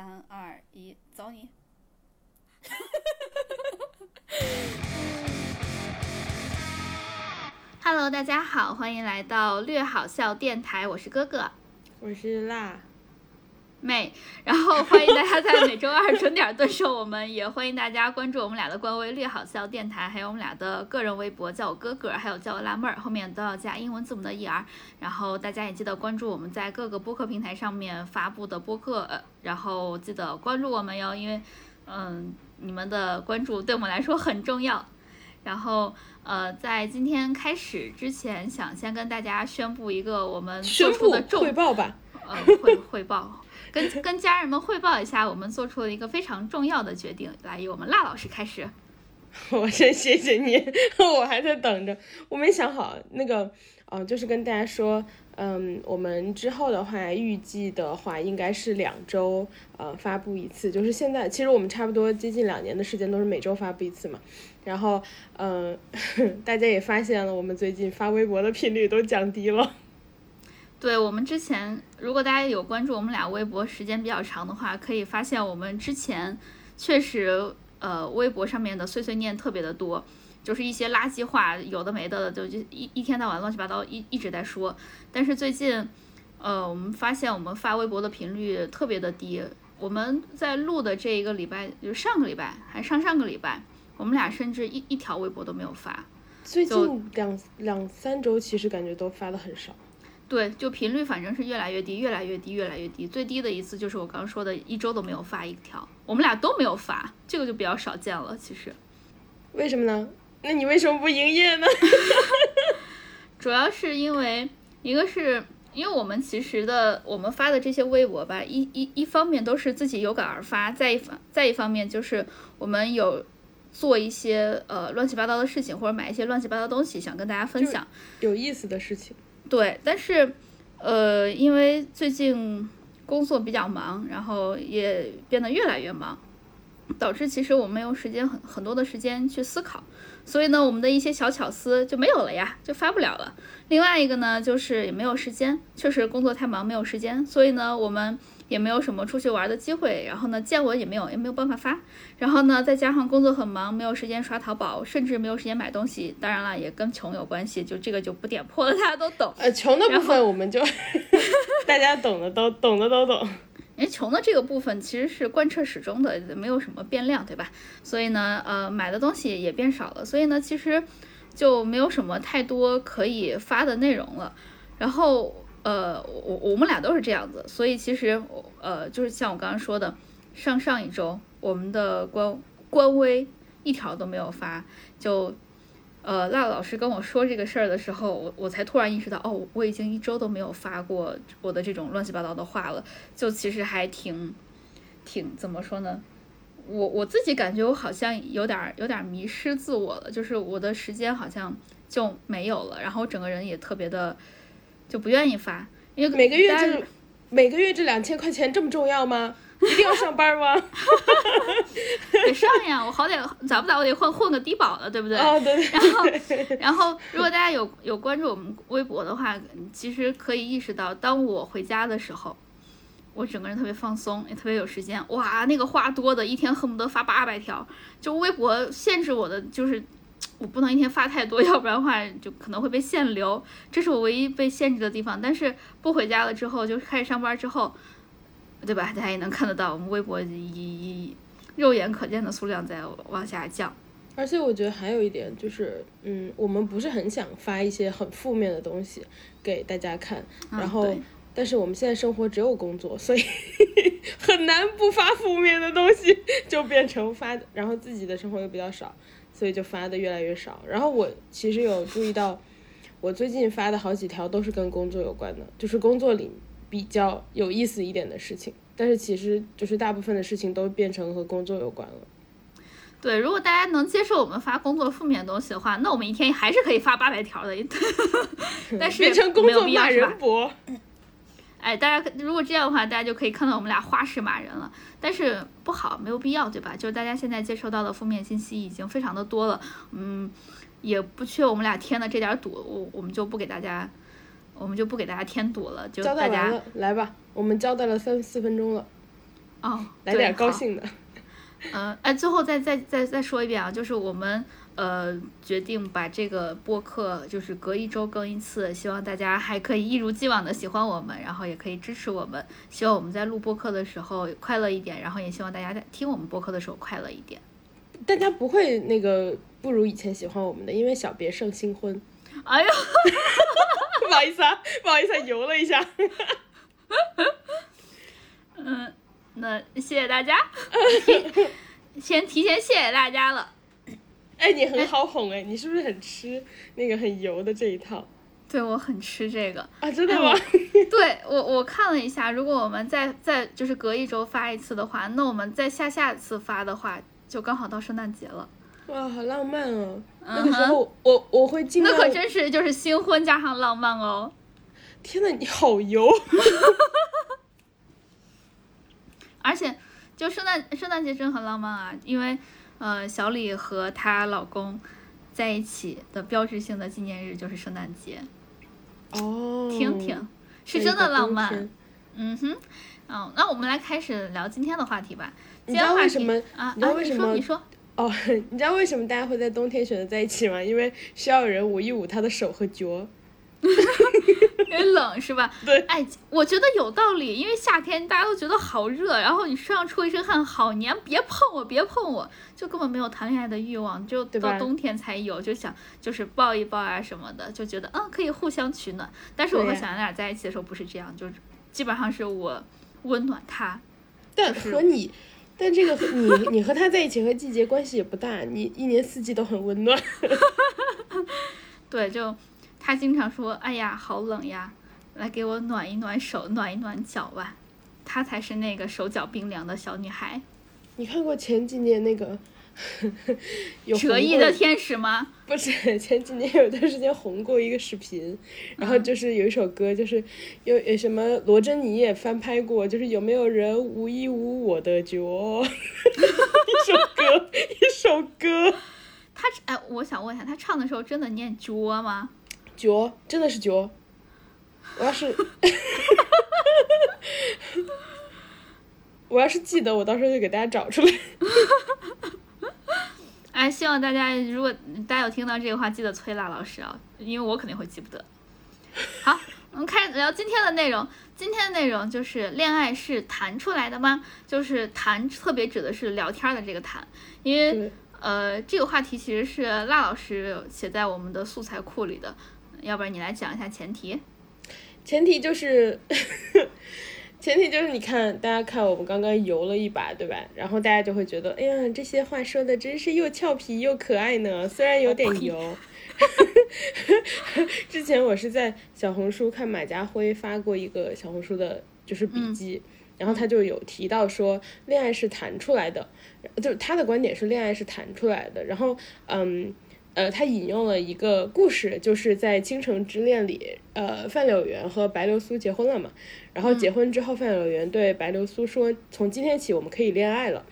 三二一，走你！Hello，大家好，欢迎来到略好笑电台，我是哥哥我是辣，妹，然后欢迎大家在每周二准点蹲守我们，也欢迎大家关注我们俩的官微略好笑电台，还有我们俩的个人微博，叫我哥哥，还有叫我辣妹儿，后面都要加英文字母的 er。然后大家也记得关注我们在各个播客平台上面发布的播客，呃，然后记得关注我们哟，因为嗯，你们的关注对我们来说很重要。然后，呃，在今天开始之前，想先跟大家宣布一个我们做出的重汇报吧。呃汇汇报，跟跟家人们汇报一下，我们做出了一个非常重要的决定。来，由我们辣老师开始。我先谢谢你，我还在等着，我没想好那个，呃，就是跟大家说，嗯，我们之后的话，预计的话应该是两周，呃，发布一次。就是现在，其实我们差不多接近两年的时间都是每周发布一次嘛。然后，嗯、大家也发现了，我们最近发微博的频率都降低了。对我们之前，如果大家有关注我们俩微博时间比较长的话，可以发现我们之前确实，呃，微博上面的碎碎念特别的多，就是一些垃圾话，有的没的，就就一一天到晚乱七八糟一一直在说。但是最近，呃，我们发现我们发微博的频率特别的低。我们在录的这一个礼拜，就是上个礼拜还上上个礼拜，我们俩甚至一一条微博都没有发。最就近两两三周，其实感觉都发的很少。对，就频率反正是越来越低，越来越低，越来越低。最低的一次就是我刚刚说的，一周都没有发一条，我们俩都没有发，这个就比较少见了。其实为什么呢？那你为什么不营业呢？主要是因为一个是因为我们其实的我们发的这些微博吧，一一一方面都是自己有感而发，再一方再一方面就是我们有做一些呃乱七八糟的事情，或者买一些乱七八糟的东西，想跟大家分享。有意思的事情。对，但是，呃，因为最近工作比较忙，然后也变得越来越忙，导致其实我没有时间很很多的时间去思考，所以呢，我们的一些小巧思就没有了呀，就发不了了。另外一个呢，就是也没有时间，确实工作太忙没有时间，所以呢，我们也没有什么出去玩的机会，然后呢，见闻也没有，也没有办法发。然后呢，再加上工作很忙，没有时间刷淘宝，甚至没有时间买东西。当然了，也跟穷有关系，就这个就不点破了，大家都懂。呃，穷的部分我们就 大家懂的都懂的都懂。因为穷的这个部分其实是贯彻始终的，没有什么变量，对吧？所以呢，呃，买的东西也变少了，所以呢，其实就没有什么太多可以发的内容了。然后，呃，我我们俩都是这样子，所以其实，呃，就是像我刚刚说的，上上一周我们的官官微一条都没有发，就。呃，辣老师跟我说这个事儿的时候，我我才突然意识到，哦，我已经一周都没有发过我的这种乱七八糟的话了，就其实还挺，挺怎么说呢？我我自己感觉我好像有点儿有点儿迷失自我了，就是我的时间好像就没有了，然后整个人也特别的就不愿意发，因为每个月大家这每个月这两千块钱这么重要吗？一定要上班吗？得上呀，我好歹咋不咋我得混混个低保了，对不对？哦，对然后，然后，如果大家有有关注我们微博的话，其实可以意识到，当我回家的时候，我整个人特别放松，也特别有时间。哇，那个话多的，一天恨不得发八百条。就微博限制我的，就是我不能一天发太多，要不然的话就可能会被限流，这是我唯一被限制的地方。但是不回家了之后，就开始上班之后，对吧？大家也能看得到，我们微博以以肉眼可见的数量在往下降。而且我觉得还有一点就是，嗯，我们不是很想发一些很负面的东西给大家看，然后，对但是我们现在生活只有工作，所以 很难不发负面的东西，就变成发，然后自己的生活又比较少，所以就发的越来越少。然后我其实有注意到，我最近发的好几条都是跟工作有关的，就是工作里比较有意思一点的事情，但是其实就是大部分的事情都变成和工作有关了。对，如果大家能接受我们发工作负面的东西的话，那我们一天还是可以发八百条的。但是变成工作骂人博。哎，大家如果这样的话，大家就可以看到我们俩花式骂人了。但是不好，没有必要，对吧？就是大家现在接收到的负面信息已经非常的多了，嗯，也不缺我们俩添的这点堵，我我们就不给大家，我们就不给大家添堵了，就大家，来吧，我们交代了三四分钟了。哦，来点高兴的。嗯，哎，最后再再再再说一遍啊，就是我们呃决定把这个播客就是隔一周更一次，希望大家还可以一如既往的喜欢我们，然后也可以支持我们，希望我们在录播客的时候快乐一点，然后也希望大家在听我们播客的时候快乐一点。大家不会那个不如以前喜欢我们的，因为小别胜新婚。哎呦，不好意思啊，不好意思、啊，游了一下。嗯，那谢谢大家，先提前谢谢大家了。哎，你很好哄哎，你是不是很吃那个很油的这一套对我很吃这个，啊？真的吗？对我我看了一下，如果我们再再就是隔一周发一次的话，那我们再下下次发的话，就刚好到圣诞节了。哇，好浪漫哦！嗯那个时候我我会尽量。那可真是就是新婚加上浪漫哦。天呐，你好油！而且就圣诞圣诞节真的很浪漫啊，因为呃小李和她老公在一起的标志性的纪念日就是圣诞节，哦，听听是真的浪漫。嗯哼，嗯，那我们来开始聊今天的话题吧。今天话题为什么啊？你知道啊为什么说你说。哦，你知道为什么大家会在冬天选择在一起吗？因为需要有人捂一捂他的手和脚。因为冷是吧？对哎，我觉得有道理，因为夏天大家都觉得好热，然后你身上出一身汗，好黏，别碰我，别碰我，就根本没有谈恋爱的欲望，就到冬天才有，就想就是抱一抱啊什么的，就觉得嗯可以互相取暖。但是我和小杨俩在一起的时候不是这样，就是基本上是我温暖他，但就是和你，但这个和你 你和他在一起和季节关系也不大，你一年四季都很温暖。对，就他经常说，哎呀好冷呀，来给我暖一暖手，暖一暖脚吧。她才是那个手脚冰凉的小女孩，你看过前几年那个 有折翼的天使吗？不是前几年有一段时间红过一个视频，然后就是有一首歌，就是有有什么罗珍妮也翻拍过，就是有没有人无一无我的脚？一首歌，一首歌，他哎，我想问一下，他唱的时候真的念“脚”吗？脚真的是九。我要是 我要是记得，我到时候就给大家找出来。哎，希望大家如果大家有听到这个话，记得催辣老师啊，因为我肯定会记不得。好，我们开始聊今天的内容。今天的内容就是恋爱是谈出来的吗？就是谈，特别指的是聊天的这个谈，因为呃，这个话题其实是辣老师写在我们的素材库里的，要不然你来讲一下前提。前提就是，前提就是你看，大家看我们刚刚游了一把，对吧？然后大家就会觉得，哎呀，这些话说的真是又俏皮又可爱呢，虽然有点油。之前我是在小红书看马家辉发过一个小红书的，就是笔记，然后他就有提到说，恋爱是谈出来的，就是他的观点是恋爱是谈出来的。然后，嗯，呃，他引用了一个故事，就是在《倾城之恋》里，呃，范柳园和白流苏结婚了嘛。然后结婚之后，范柳园对白流苏说：“从今天起，我们可以恋爱了。”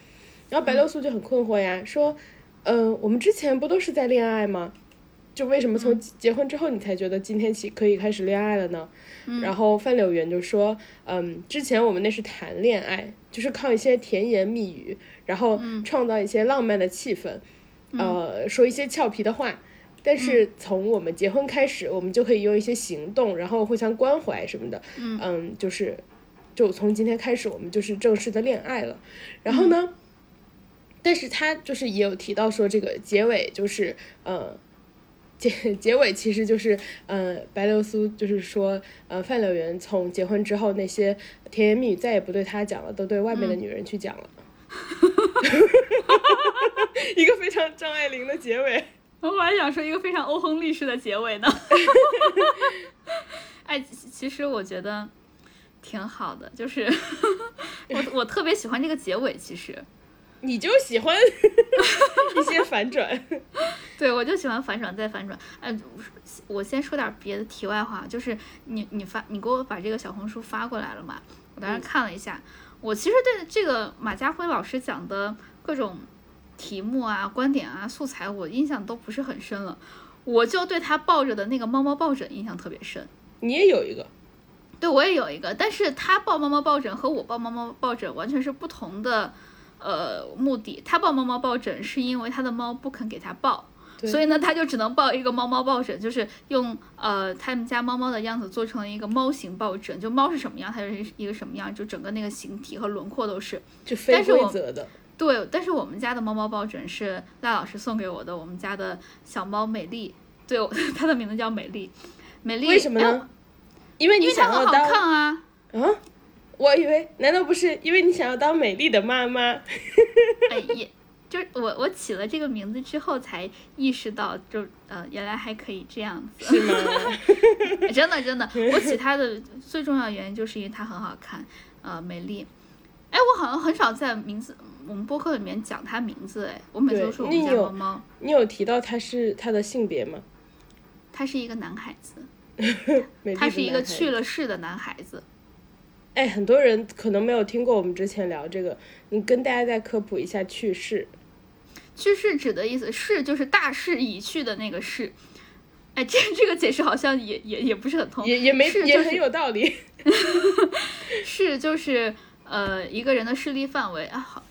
然后白流苏就很困惑呀，说：“呃，我们之前不都是在恋爱吗？就为什么从结婚之后你才觉得今天起可以开始恋爱了呢？”然后范柳园就说：“嗯，之前我们那是谈恋爱，就是靠一些甜言蜜语，然后创造一些浪漫的气氛，呃，说一些俏皮的话。”但是从我们结婚开始，我们就可以用一些行动，然后互相关怀什么的。嗯就是，就从今天开始，我们就是正式的恋爱了。然后呢，但是他就是也有提到说，这个结尾就是，呃，结结尾其实就是，呃，白流苏就是说，呃，范柳园从结婚之后那些甜言蜜语再也不对他讲了，都对外面的女人去讲了。一个非常张爱玲的结尾。我还想说一个非常欧亨利式的结尾呢。哎，其其实我觉得挺好的，就是 我我特别喜欢这个结尾，其实。你就喜欢一些反转，对，我就喜欢反转再反转。哎，我先说点别的题外话，就是你你发你给我把这个小红书发过来了嘛？我当时看了一下，我其实对这个马家辉老师讲的各种题目啊、观点啊、素材，我印象都不是很深了。我就对他抱着的那个猫猫抱枕印象特别深。你也有一个，对我也有一个，但是他抱猫猫抱枕和我抱猫猫抱枕完全是不同的呃目的。他抱猫猫抱枕是因为他的猫不肯给他抱，对所以呢他就只能抱一个猫猫抱枕，就是用呃他们家猫猫的样子做成了一个猫型抱枕，就猫是什么样，它就是一个什么样，就整个那个形体和轮廓都是。就非但是我规则的。对，但是我们家的猫猫抱枕是赖老师送给我的，我们家的小猫美丽，对，它 的名字叫美丽，美丽为什么哎呢？因为你想要当看啊。啊？我以为难道不是因为你想要当美丽的妈妈？哎，也就是我我起了这个名字之后才意识到就，呃原来还可以这样子，是吗？真的真的，我起它的最重要的原因就是因为它很好看，呃美丽。哎，我好像很少在名字我们播客里面讲它名字，哎，我每次都说我们家猫猫，你有提到他是他的性别吗？它是一个男孩子，他是一个去了世的男孩子。哎，很多人可能没有听过我们之前聊这个，你跟大家再科普一下去世。去世指的意思，是就是大势已去的那个势。哎，这 这个解释好像也也也不是很通。也也没也很是就是有道理。是就是呃一个人的视力范围啊，好，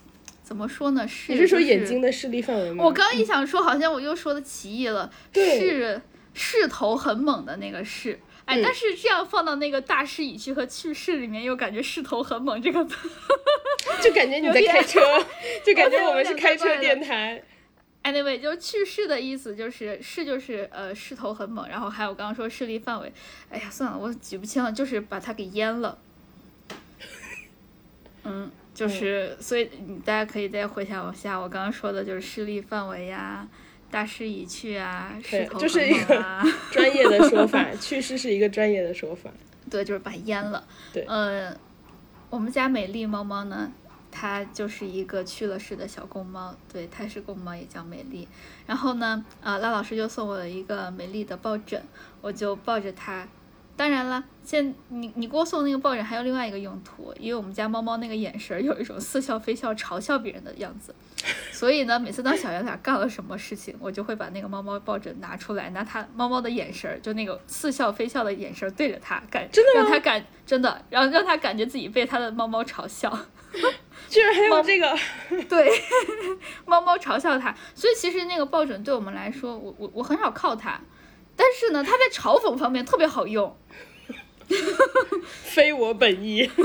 怎么说呢？是你是说眼睛的视力范围吗？我刚一想说，好像我又说的歧义了。对势势头很猛的那个势，哎，嗯但是这样放到那个大势已去和去世里面，又感觉势头很猛这个。就感觉你在开车，就感觉我们是开车电台。Anyway，就是去世的意思就是势就是呃势头很猛，然后还有刚刚说势力范围，哎呀算了，我举不清了，就是把它给淹了。嗯，就是、所以你大家可以再回想一下我刚刚说的，就是势力范围呀、大势已去啊，势头很对这是一猛啊，专业的说法，去世是一个专业的说法。对，就是把它淹了。对呃，我们家美丽猫猫呢，它就是一个去了世的小公猫，对，它是公猫，也叫美丽。然后呢，啊，赖老师就送我了一个美丽的抱枕，我就抱着它。当然了，现你你给我送那个抱枕还有另外一个用途，因为我们家猫猫那个眼神儿有一种似笑非笑、嘲笑别人的样子，所以呢，每次当小圆脸干了什么事情，我就会把那个猫猫抱枕拿出来，拿它猫猫的眼神儿，就那个似笑非笑的眼神儿对着它，感真的让它感真的，然后让它感觉自己被它的猫猫 嘲笑。居然还有这个，对，猫猫嘲笑它，所以其实那个抱枕对我们来说，我我我很少靠它，但是呢，它在嘲讽方面特别好用。非我本意。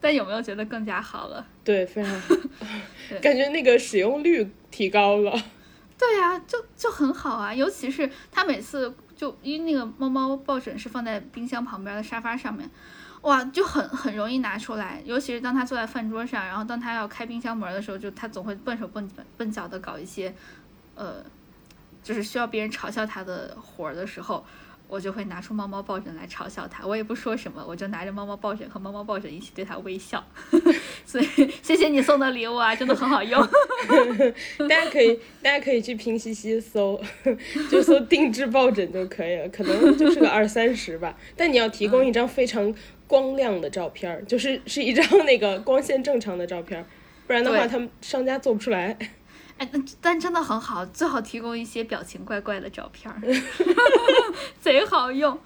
但有没有觉得更加好了？对，非常好，感觉那个使用率提高了。对呀、就就很好啊，尤其是它每次就因为那个猫猫抱枕是放在冰箱旁边的沙发上面，哇，就很很容易拿出来，尤其是当他坐在饭桌上，然后当他要开冰箱门的时候，就他总会笨手笨笨脚的搞一些，呃，就是需要别人嘲笑他的活儿的时候。我就会拿出猫猫抱枕来嘲笑它，我也不说什么，我就拿着猫猫抱枕和猫猫抱枕一起对它微笑。所以谢谢你送的礼物啊，真的很好用。大家可以，大家可以去拼夕夕搜，就搜定制抱枕就可以了，可能就是个二三十吧。但你要提供一张非常光亮的照片儿，就是是一张那个光线正常的照片儿，不然的话他们商家做不出来。哎，但但真的很好，最好提供一些表情怪怪的照片儿，贼好用。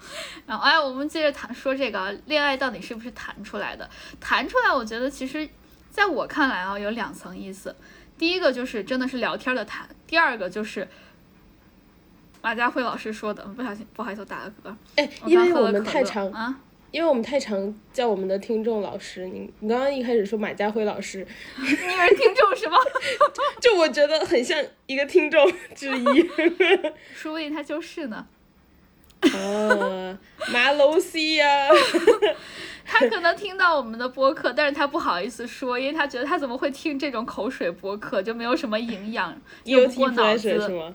然后，哎，我们接着谈说这个啊恋爱到底是不是谈出来的？谈出来，我觉得其实在我看来啊，有两层意思。第一个就是真的是聊天的谈，第二个就是马家辉老师说的，不小心不好意思，我打了嗝。哎，我因为我们太长，啊，因为我们太常叫我们的听众老师。你你刚刚一开始说马家辉老师，你是听众是吗？就我觉得很像一个听众之一。说不定他就是呢。啊，马楼西呀，他可能听到我们的播客，但是他不好意思说，因为他觉得他怎么会听这种口水播客，就没有什么营养，又不过脑子。吗？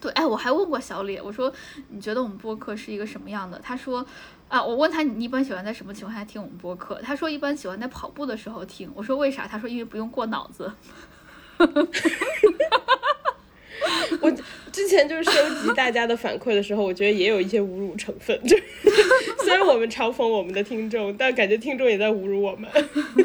对，哎，我还问过小李，我说你觉得我们播客是一个什么样的？他说，啊，我问他你一般喜欢在什么情况下听我们播客？他说一般喜欢在跑步的时候听。我说为啥？他说因为不用过脑子。我之前就是收集大家的反馈的时候，我觉得也有一些侮辱成分。就 虽然我们嘲讽我们的听众，但感觉听众也在侮辱我们。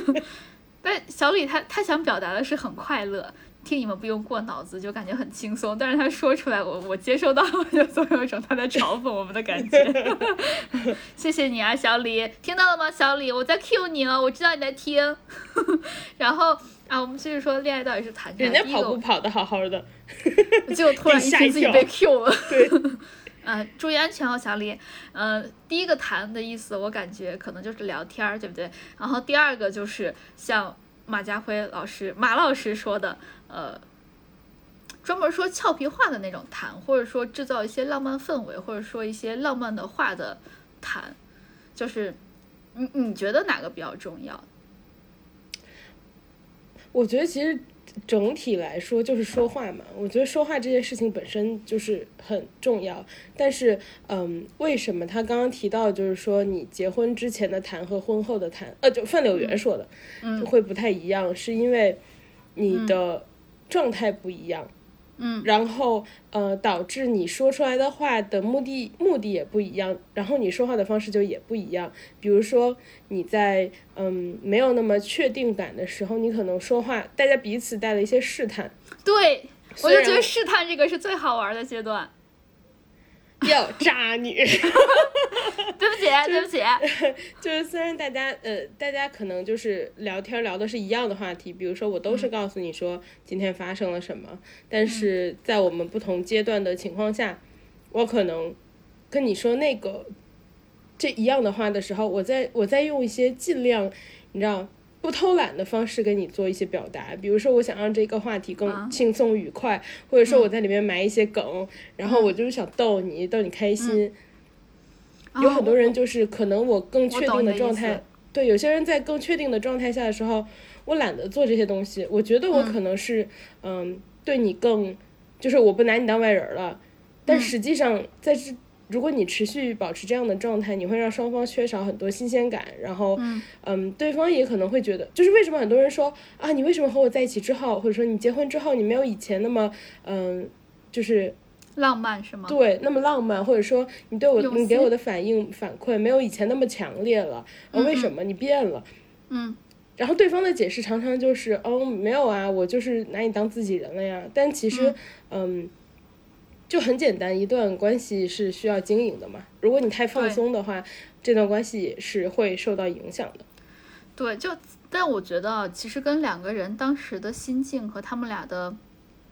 但小李他他想表达的是很快乐，听你们不用过脑子，就感觉很轻松。但是他说出来，我我接收到，就总有一种他在嘲讽我们的感觉。谢谢你啊，小李，听到了吗？小李，我在 Q 你了，我知道你在听。然后啊，我们继续说恋爱到底是谈人家跑步跑的好好的，就突然一听自己被 Q 了。对。嗯，注意安全哦，小李。嗯，第一个谈的意思，我感觉可能就是聊天儿，对不对？然后第二个就是像马家辉老师、马老师说的，呃，专门说俏皮话的那种谈，或者说制造一些浪漫氛围，或者说一些浪漫的话的谈，就是你你觉得哪个比较重要？我觉得其实。整体来说就是说话嘛，我觉得说话这件事情本身就是很重要。但是，嗯，为什么他刚刚提到就是说你结婚之前的谈和婚后的谈，呃，就范柳园说的，就会不太一样，是因为你的状态不一样。嗯，然后呃，导致你说出来的话的目的目的也不一样，然后你说话的方式就也不一样。比如说你在嗯没有那么确定感的时候，你可能说话，大家彼此带了一些试探。对，我就觉得试探这个是最好玩的阶段。要渣女，对不起，对不起，就是虽然大家呃，大家可能就是聊天聊的是一样的话题，比如说我都是告诉你说今天发生了什么，但是在我们不同阶段的情况下，我可能跟你说那个这一样的话的时候，我在我在用一些尽量，你知道。不偷懒的方式跟你做一些表达，比如说我想让这个话题更轻松愉快，或者说我在里面埋一些梗，然后我就是想逗你，逗你开心。有很多人就是可能我更确定的状态，对，有些人在更确定的状态下的时候，我懒得做这些东西。我觉得我可能是嗯，对你更，就是我不拿你当外人了，但实际上在这。如果你持续保持这样的状态，你会让双方缺少很多新鲜感，然后，嗯，对方也可能会觉得，就是为什么很多人说啊，你为什么和我在一起之后，或者说你结婚之后，你没有以前那么，嗯，就是浪漫是吗？对，那么浪漫，或者说你对我，你给我的反应反馈没有以前那么强烈了，啊，为什么你变了？嗯，然后对方的解释常常就是，哦，没有啊，我就是拿你当自己人了呀，但其实，嗯。就很简单，一段关系是需要经营的嘛。如果你太放松的话，这段关系也是会受到影响的。对，就但我觉得其实跟两个人当时的心境和他们俩的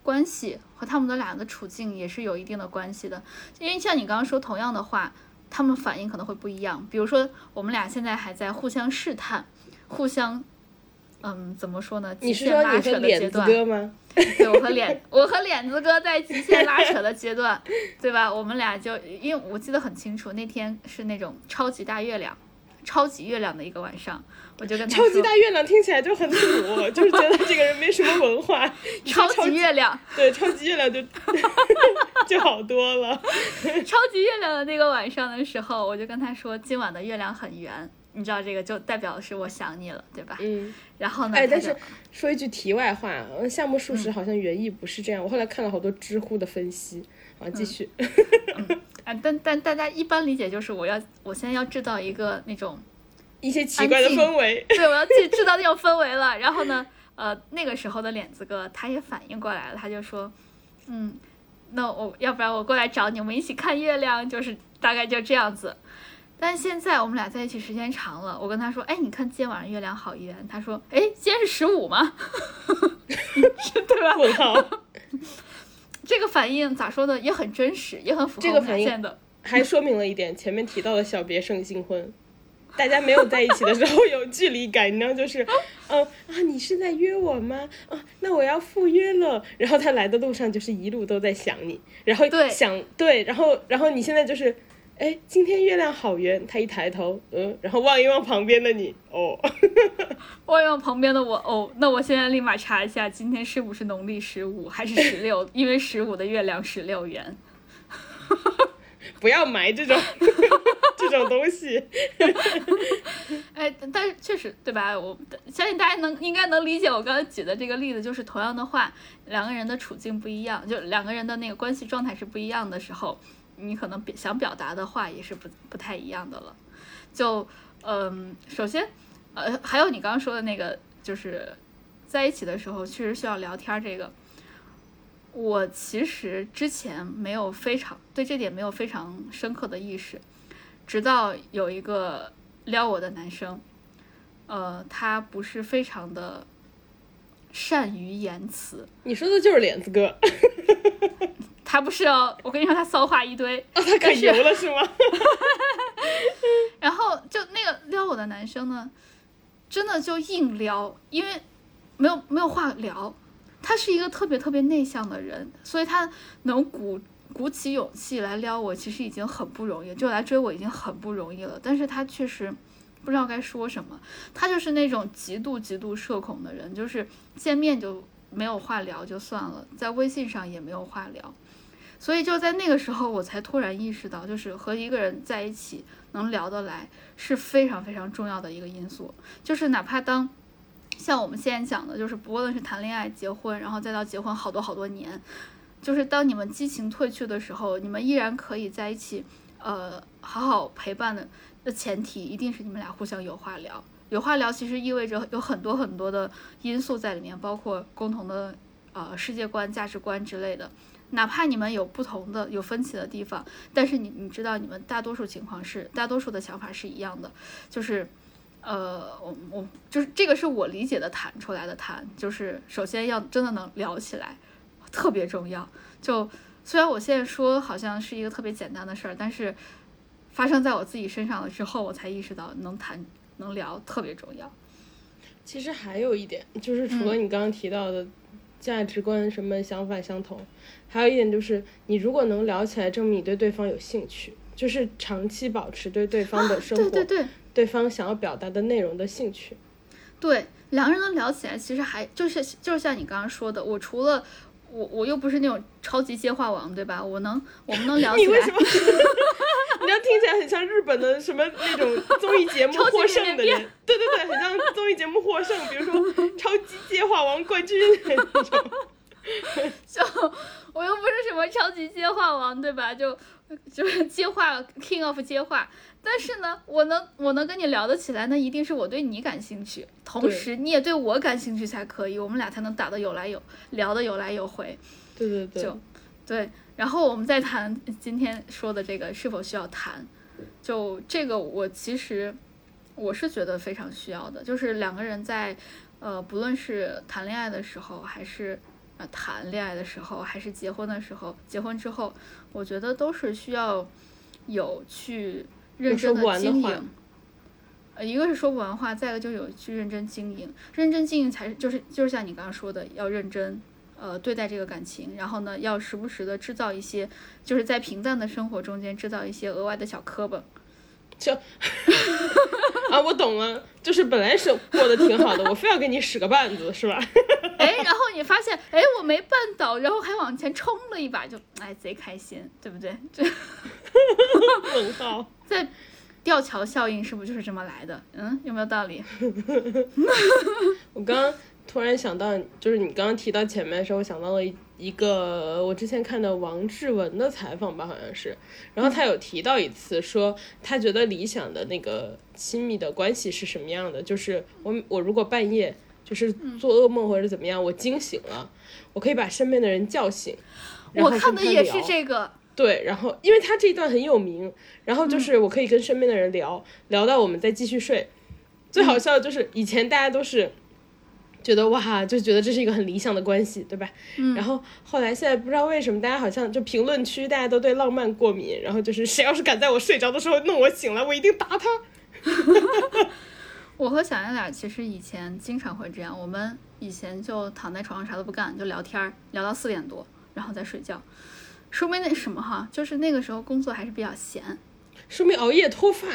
关系和他们的俩的处境也是有一定的关系的。因为像你刚刚说同样的话，他们反应可能会不一样。比如说我们俩现在还在互相试探，互相。嗯，怎么说呢？极限拉扯的阶段。对，我和脸，我和脸子哥在极限拉扯的阶段，对吧？我们俩就，因为我记得很清楚，那天是那种超级大月亮，超级月亮的一个晚上，我就跟他说。超级大月亮听起来就很土，就是觉得这个人没什么文化。超级月亮。对，超级月亮就就好多了。超级月亮的那个晚上的时候，我就跟他说，今晚的月亮很圆。你知道这个就代表的是我想你了，对吧？嗯。然后呢？哎，但是说一句题外话，夏目漱石好像原意不是这样。我后来看了好多知乎的分析。好，继续。啊，但但大家一般理解就是我要我现在要制造一个那种一些奇怪的氛围。对，我要去制造那种氛围了。然后呢，呃，那个时候的脸子哥他也反应过来了，他就说，嗯，那我要不然我过来找你，我们一起看月亮，就是大概就这样子。但现在我们俩在一起时间长了，我跟他说：“哎，你看今天晚上月亮好圆。”他说：“哎，今天是十五吗？对吧？”我靠，这个反应咋说呢？也很真实，也很符合反应的。还说明了一点，前面提到的小别胜新婚，大家没有在一起的时候有距离感，你知道就是，嗯啊，你是在约我吗？啊，那我要赴约了。然后他来的路上就是一路都在想你，然后想对，然后然后你现在就是。哎，今天月亮好圆。他一抬头，嗯，然后望一望旁边的你，哦，望一望旁边的我，哦，那我现在立马查一下，今天是不是农历十五还是十六？因为十五的月亮十六圆。不要埋这种这种东西。哎，但是确实，对吧？我相信大家能应该能理解我刚才举的这个例子，就是同样的话，两个人的处境不一样，就两个人的那个关系状态是不一样的时候。你可能想表达的话也是不不太一样的了，就嗯，首先，呃，还有你刚刚说的那个，就是在一起的时候确实需要聊天这个，我其实之前没有非常对这点没有非常深刻的意识，直到有一个撩我的男生，呃，他不是非常的善于言辞，你说的就是脸子哥，他不是哦，我跟你说他骚话一堆，啊，他可油了是吗？然后就那个撩我的男生呢，真的就硬撩，因为没有没有话聊。他是一个特别特别内向的人，所以他能鼓鼓起勇气来撩我，其实已经很不容易，就来追我已经很不容易了。但是他确实不知道该说什么，他就是那种极度极度社恐的人，就是见面就没有话聊就算了，在微信上也没有话聊。所以就在那个时候，我才突然意识到，就是和一个人在一起能聊得来是非常非常重要的一个因素。就是哪怕当像我们现在讲的，就是不论是谈恋爱、结婚，然后再到结婚好多好多年，就是当你们激情褪去的时候，你们依然可以在一起，呃，好好陪伴的的前提，一定是你们俩互相有话聊。有话聊其实意味着有很多很多的因素在里面，包括共同的呃世界观、价值观之类的。哪怕你们有不同的、有分歧的地方，但是你你知道，你们大多数情况是大多数的想法是一样的，就是，呃，我我就是这个是我理解的谈出来的谈，就是首先要真的能聊起来，特别重要。就虽然我现在说好像是一个特别简单的事儿，但是发生在我自己身上了之后，我才意识到能谈能聊特别重要。其实还有一点，就是除了你刚刚提到的价值观什么想法相同，还有一点就是，你如果能聊起来，证明你对对方有兴趣，就是长期保持对对方的生活、啊对对对对方想要表达的内容的兴趣。对，两个人能聊起来，其实还就是就是像你刚刚说的，我除了我我又不是那种超级接话王，对吧？我能我们能聊起来。你为什么？你这样听起来很像日本的什么那种综艺节目获胜的人，对对对，很像综艺节目获胜，比如说超级接话王冠军那种。就我又不是什么超级接话王，对吧？就就是接话 king of 接话，但是呢，我能我能跟你聊得起来，那一定是我对你感兴趣，同时你也对我感兴趣才可以，我们俩才能打得有来有聊得有来有回。对对对，就对，然后我们再谈今天说的这个是否需要谈，就这个我其实我是觉得非常需要的，就是两个人在呃不论是谈恋爱的时候，还是呃谈恋爱的时候，还是结婚的时候，结婚之后，我觉得都是需要有去认真的经营。呃，一个是说不完话，再一个就有去认真经营，认真经营才是就是就是像你刚刚说的，要认真呃对待这个感情，然后呢，要时不时的制造一些，就是在平淡的生活中间制造一些额外的小磕巴。就 啊，我懂了，就是本来是过得挺好的，我非要给你使个绊子，是吧？哎，然后你发现，哎，我没绊倒，然后还往前冲了一把，就哎贼开心，对不对？这问号。在吊桥效应是不是就是这么来的？嗯，有没有道理？我刚刚突然想到，就是你刚刚提到前面的时候，我想到了一一个我之前看的王志文的采访吧，好像是，然后他有提到一次说，他觉得理想的那个亲密的关系是什么样的，就是我我如果半夜就是做噩梦或者怎么样，我惊醒了，我可以把身边的人叫醒，然我后看的也是这个，对，然后因为他这一段很有名，然后就是我可以跟身边的人聊、聊到我们再继续睡。最好笑的就是以前大家都是觉得哇，就觉得这是一个很理想的关系，对吧？嗯。然后后来现在不知道为什么大家好像就评论区大家都对浪漫过敏，然后就是谁要是敢在我睡着的时候弄我醒来，我一定打他。我和小圆脸其实以前经常会这样，我们以前就躺在床上啥都不干，就聊天儿，聊到四点多，然后再睡觉。说明那什么哈，就是那个时候工作还是比较闲，说明熬夜脱发。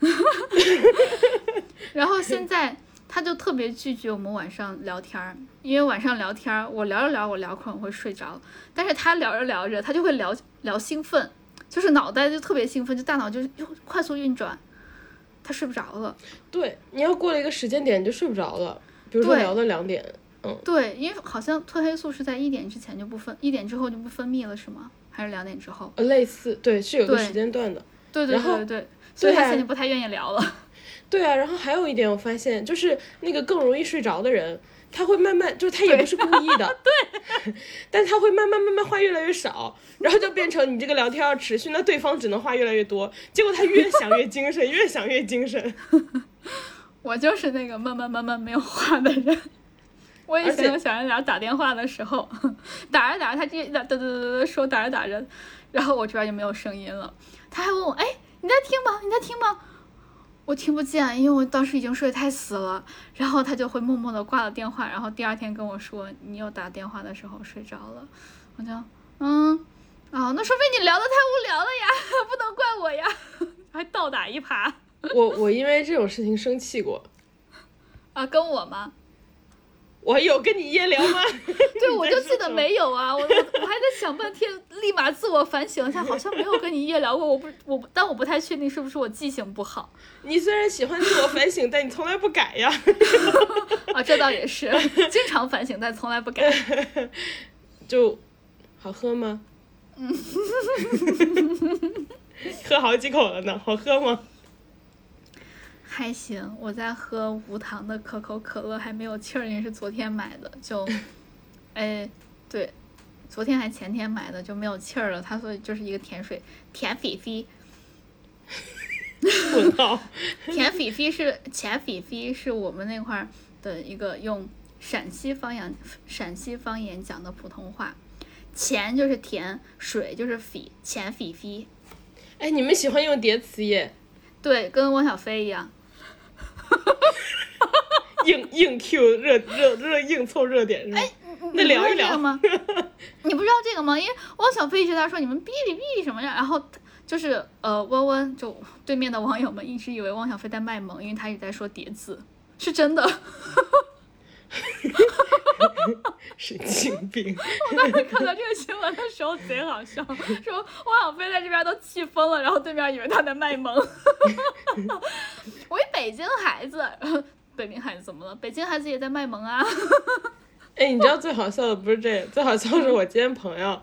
然后现在他就特别拒绝我们晚上聊天儿，因为晚上聊天儿，我聊着聊我聊困我会睡着，但是他聊着聊着他就会聊聊兴奋，就是脑袋就特别兴奋，就大脑就就快速运转，他睡不着了。对，你要过了一个时间点你就睡不着了，比如说聊到两点。嗯对，因为好像褪黑素是在一点之前就不分，一点之后就不分泌了，是吗？还是两点之后？呃，类似，对，是有个时间段的。对对对对对，所以他对啊现在不太愿意聊了。对啊，然后还有一点我发现，就是那个更容易睡着的人，他会慢慢，就是他也不是故意的，对，但他会慢慢慢慢话越来越少，然后就变成你这个聊天要持续，那对方只能话越来越多，结果他越想越精神，越想越精神。我就是那个慢慢慢慢没有话的人。我以前和小圆脸打电话的时候，打着打着他这哒哒哒哒哒说打着打着，然后我这边就没有声音了。他还问我，哎，你在听吗？你在听吗？我听不见，因为我当时已经睡太死了。然后他就会默默的挂了电话，然后第二天跟我说，你又打电话的时候睡着了。我就，嗯，哦，那说明你聊的太无聊了呀，不能怪我呀，还倒打一耙。我我因为这种事情生气过，啊，跟我吗？我有跟你夜聊吗？对，我就记得没有啊，我我我还在想半天，立马自我反省一下，好像没有跟你夜聊过。我不我但我不太确定是不是我记性不好。你虽然喜欢自我反省，但你从来不改呀。啊，这倒也是，经常反省，但从来不改。就好喝吗？嗯，喝好几口了呢，好喝吗？还行，我在喝无糖的可口可乐，还没有气儿，因为是昨天买的，就，哎，对，昨天还前天买的就没有气儿了。他说就是一个甜水，甜菲菲。甜菲菲是甜菲菲是我们那块儿的一个用陕西方言陕西方言讲的普通话，钱就是甜，水就是菲，甜菲菲。哎，你们喜欢用叠词耶？对，跟汪小菲一样。硬硬 Q 热热热硬凑热点是吧？哎，那聊一聊吗？你不知道这个吗？因为汪小菲一直在说你们哔哩哔哩什么呀，然后就是呃温温就对面的网友们一直以为汪小菲在卖萌，因为他一直在说叠字，是真的。神经病！我当时看到这个新闻的时候贼好笑，说汪小菲在这边都气疯了，然后对面以为他在卖萌。我一北京孩子，北京孩子怎么了？北京孩子也在卖萌啊！哎，你知道最好笑的不是这，最好笑是我今天朋友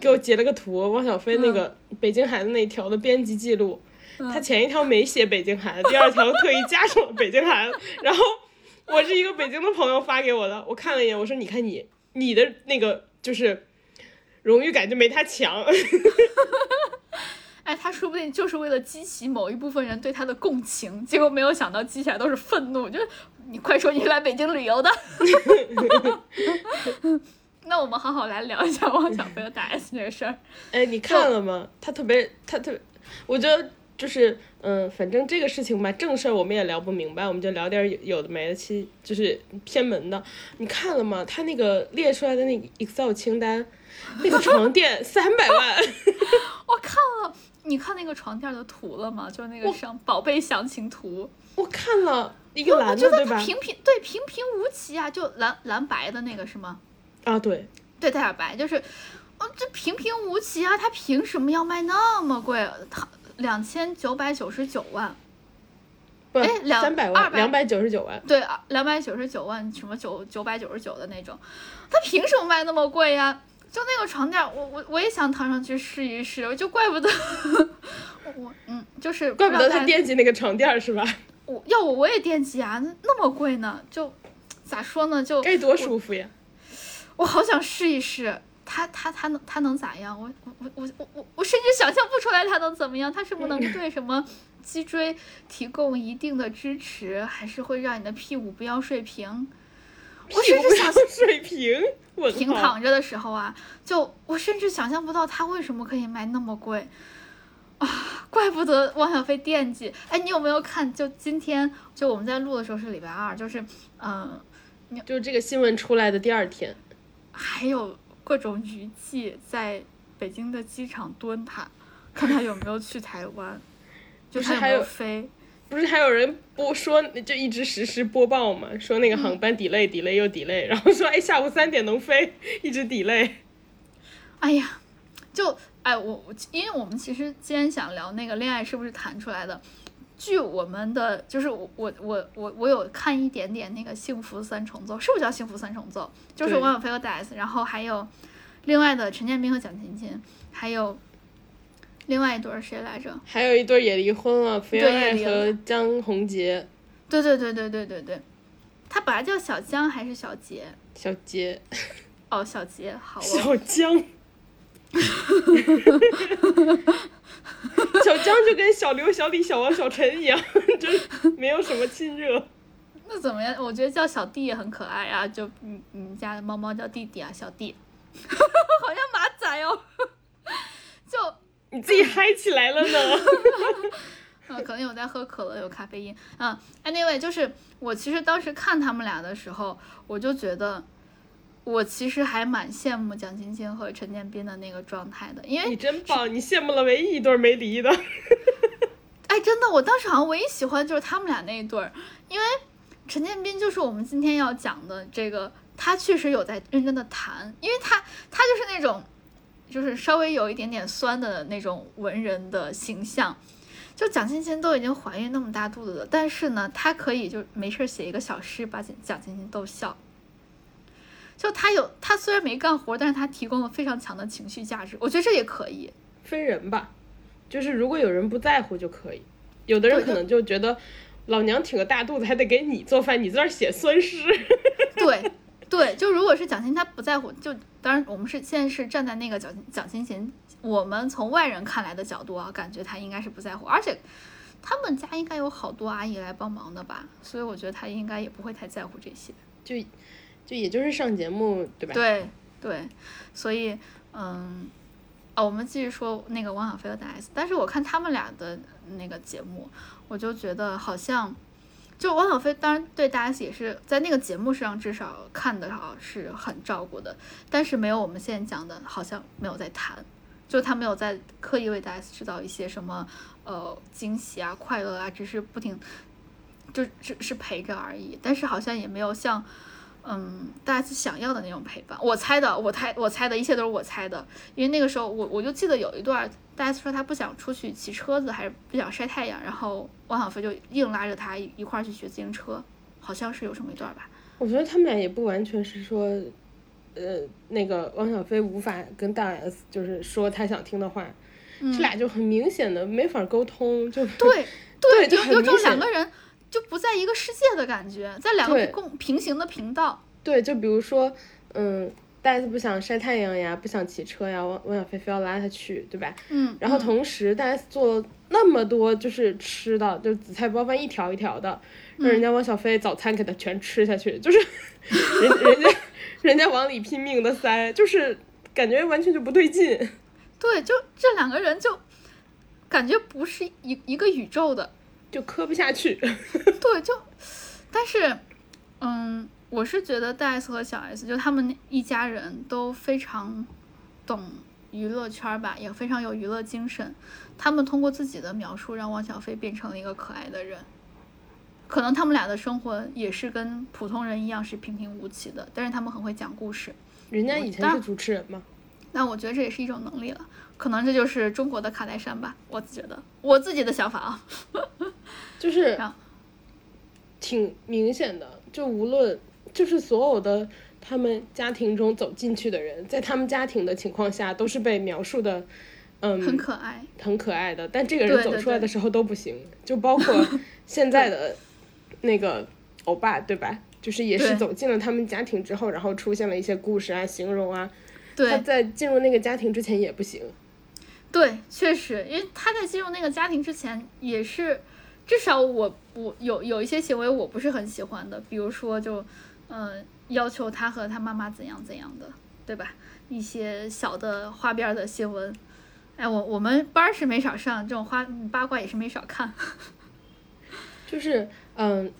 给我截了个图，汪小菲那个北京孩子那条的编辑记录，他前一条没写北京孩子，第二条特意加上了北京孩子，然后。我是一个北京的朋友发给我的，我看了一眼，我说：“你看你，你的那个就是荣誉感就没他强。”哎，他说不定就是为了激起某一部分人对他的共情，结果没有想到激起来都是愤怒。就是你快说你是来北京旅游的。那我们好好来聊一下汪小菲和大 S 这个事儿。哎，你看了吗？他特别，他特别，我觉得。就是，嗯，反正这个事情吧，正事儿我们也聊不明白，我们就聊点有有的没的，其就是偏门的。你看了吗？他那个列出来的那个 Excel 清单，那个床垫 三百万。我看了，你看那个床垫的图了吗？就是那个上宝贝详情图。我看了一个蓝的，对吧？平平对平平无奇啊，就蓝蓝白的那个是吗？啊，对，对，带点白，就是，哦，这平平无奇啊，他凭什么要卖那么贵？他。两千九百九十九万，哎，两三百万，两百九十九万，对，两百九十九万，什么九九百九十九的那种，他凭什么卖那么贵呀？就那个床垫，我我我也想躺上去试一试，就怪不得我，嗯，就是怪不得他惦记那个床垫是吧？我要我我也惦记啊，那么贵呢，就咋说呢？就该多舒服呀！我好想试一试。他他他能他能咋样？我我我我我我我甚至想象不出来他能怎么样。他是不能对什么脊椎提供一定的支持，还是会让你的屁股不要睡平？我甚至想 睡平，我平躺着的时候啊，就我甚至想象不到他为什么可以卖那么贵啊！怪不得汪小菲惦记。哎，你有没有看？就今天就我们在录的时候是礼拜二，就是嗯，就这个新闻出来的第二天，还有。各种娱记在北京的机场蹲他，看他有没有去台湾，就是还有飞，不是还有人播说就一直实时播报嘛，说那个航班 delay delay 又 delay，然后说哎下午三点能飞，一直 delay。哎呀，就哎我我因为我们其实今天想聊那个恋爱是不是谈出来的。据我们的，就是我我我我我有看一点点那个《幸福三重奏》，是不是叫《幸福三重奏》？就是王小飞和戴 S，然后还有另外的陈建斌和蒋勤勤，还有另外一对儿谁来着？还有一对也离婚了，福原爱和江宏杰，对对对对对对对，他本来叫小江还是小杰？小杰，哦，小杰，好哦。小江。小刘、小李、小王、小陈一样，就是没有什么亲热。那怎么样？我觉得叫小弟也很可爱啊，就你你们家的猫猫叫弟弟啊，小弟，好像马仔哦，就你自己嗨起来了呢。嗯，可能有在喝可乐，有咖啡因。嗯，anyway，就是我其实当时看他们俩的时候，我就觉得，我其实还蛮羡慕蒋勤勤和陈建斌的那个状态的，因为你真棒，你羡慕了唯一一对没离的。哎，真的，我当时好像唯一喜欢就是他们俩那一对儿，因为陈建斌就是我们今天要讲的这个，他确实有在认真的谈，因为他他就是那种，就是稍微有一点点酸的那种文人的形象。就蒋勤勤都已经怀孕那么大肚子了，但是呢，他可以就没事儿写一个小诗把蒋蒋勤勤逗笑。就他有他虽然没干活，但是他提供了非常强的情绪价值，我觉得这也可以。分人吧，就是如果有人不在乎就可以，有的人可能就觉得老娘挺个大肚子还得给你做饭，你在那儿写酸诗。对对，就如果是蒋勤勤他不在乎，就当然我们是现在是站在那个蒋蒋欣勤，我们从外人看来的角度啊，感觉他应该是不在乎，而且他们家应该有好多阿姨来帮忙的吧，所以我觉得他应该也不会太在乎这些。就就也就是上节目对吧？对对，所以嗯，哦，我们继续说那个汪小菲和大 S，但是我看他们俩的那个节目，我就觉得好像。就汪小菲当然对大 S 也是在那个节目上至少看的好是很照顾的，但是没有我们现在讲的，好像没有在谈，就他没有在刻意为大 S 制造一些什么呃惊喜啊、快乐啊，只是不停就只是陪着而已，但是好像也没有像嗯大 S 想要的那种陪伴。我猜的，我猜我猜的一切都是我猜的，因为那个时候我我就记得有一段大 S 说她不想出去骑车子，还是不想晒太阳，然后汪小菲就硬拉着她一一块儿去学自行车，好像是有这么一段吧。我觉得他们俩也不完全是说，呃，那个汪小菲无法跟大 S 就是说他想听的话，嗯这俩就很明显的没法沟通，就对对 就有有种很明显两个人就不在一个世界的感觉，在两个共平行的频道。对，就比如说，嗯，大 S 不想晒太阳呀，不想骑车呀，汪汪小菲非要拉他去，对吧？嗯，然后嗯同时大 S 做了那么多就是吃的，就紫菜包饭一条一条的，让嗯人家汪小菲早餐给他全吃下去，就是 人人家人家往里拼命的塞，就是感觉完全就不对劲。对，就这两个人就感觉不是一一个宇宙的。就磕不下去，对，就，但是，嗯，我是觉得大 S 和小 S 就他们那一家人都非常懂娱乐圈儿吧，也非常有娱乐精神。他们通过自己的描述，让汪小菲变成了一个可爱的人。可能他们俩的生活也是跟普通人一样是平平无奇的，但是他们很会讲故事。人家以前是主持人嘛，那我觉得这也是一种能力了，可能这就是中国的卡戴珊吧，我觉得我自己的想法啊。就是挺明显的，就无论就是所有的他们家庭中走进去的人，在他们家庭的情况下都是被描述的，嗯，很可爱，很可爱的，但这个人走出来的时候都不行，就包括 现在的那个欧巴，对吧？就是也是走进了他们家庭之后，然后出现了一些故事啊、形容啊，他在进入那个家庭之前也不行。对，确实，因为他在进入那个家庭之前，也是至少我我有有一些行为我不是很喜欢的，比如说就嗯、呃要求他和他妈妈怎样怎样的，对吧？一些小的花边儿的新闻，哎，我我们班儿是没少上，这种花八卦也是没少看。就是嗯，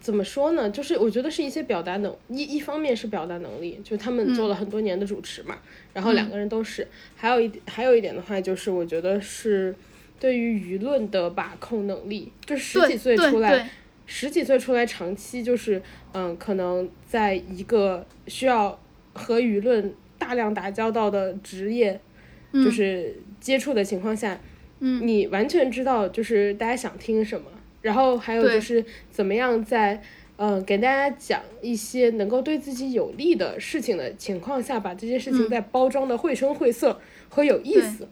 怎么说呢？就是我觉得是一些表达能一一方面是表达能力，就他们做了很多年的主持嘛，然后两个人都是，还有一还有一点的话，就是我觉得是对于舆论的把控能力，就十几岁出来。十几岁出来，长期就是，嗯，可能在一个需要和舆论大量打交道的职业，就是接触的情况下，嗯，你完全知道就是大家想听什么，然后还有就是怎么样在，嗯，给大家讲一些能够对自己有利的事情的情况下，把这些事情嗯再包装的绘声绘色和有意对思。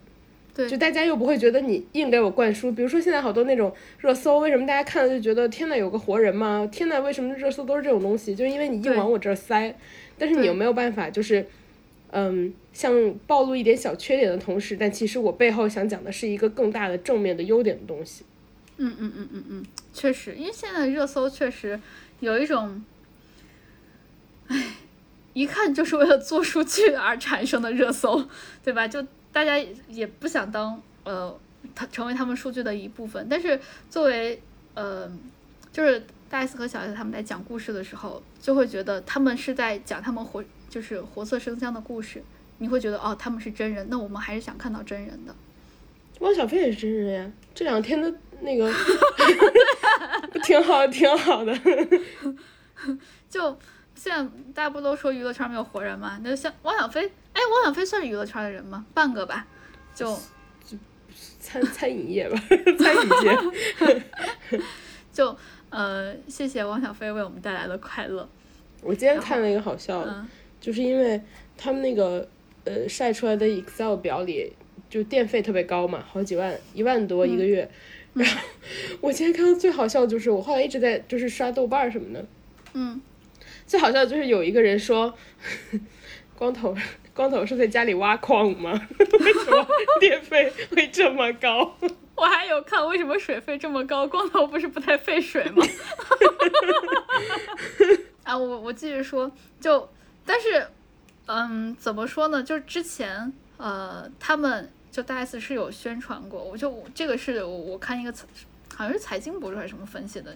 对，就大家又不会觉得你硬给我灌输。比如说现在好多那种热搜，为什么大家看了就觉得天呐有个活人吗？天呐为什么热搜都是这种东西？就是因为你硬往我这儿塞，但是你又没有办法就是，嗯，像暴露一点小缺点的同时，但其实我背后想讲的是一个更大的正面的优点的东西。嗯嗯嗯嗯嗯，确实，因为现在热搜确实有一种，唉，一看就是为了做数据而产生的热搜，对吧？就大家也不想当呃，他成为他们数据的一部分，但是作为呃，就是大 S 和小 S 他们在讲故事的时候，就会觉得他们是在讲他们活就是活色生香的故事，你会觉得哦，他们是真人，那我们还是想看到真人的。汪小菲也是真人呀，这两天的那个 挺好，挺好的。就现在大家不都说娱乐圈没有活人吗？那像汪小菲，哎，汪小菲算是娱乐圈的人吗？半个吧，就餐餐饮业吧，餐饮界。就呃，谢谢汪小菲为我们带来的快乐。我今天看了一个好笑的，嗯就是因为他们那个呃晒出来的 Excel 表里，就电费特别高嘛，好几万，一万多一个月。然后 我今天看到最好笑的就是，我后来一直在就是刷豆瓣儿什么的，嗯，最好笑的就是有一个人说，光头光头是在家里挖矿吗？为什么电费会这么高？我还有看为什么水费这么高，光头不是不太费水吗？啊，我我继续说，就但是，嗯，怎么说呢？就是之前呃，他们就大 S 是有宣传过，我就这个是我我看一个财好像是财经博主还是什么分析的，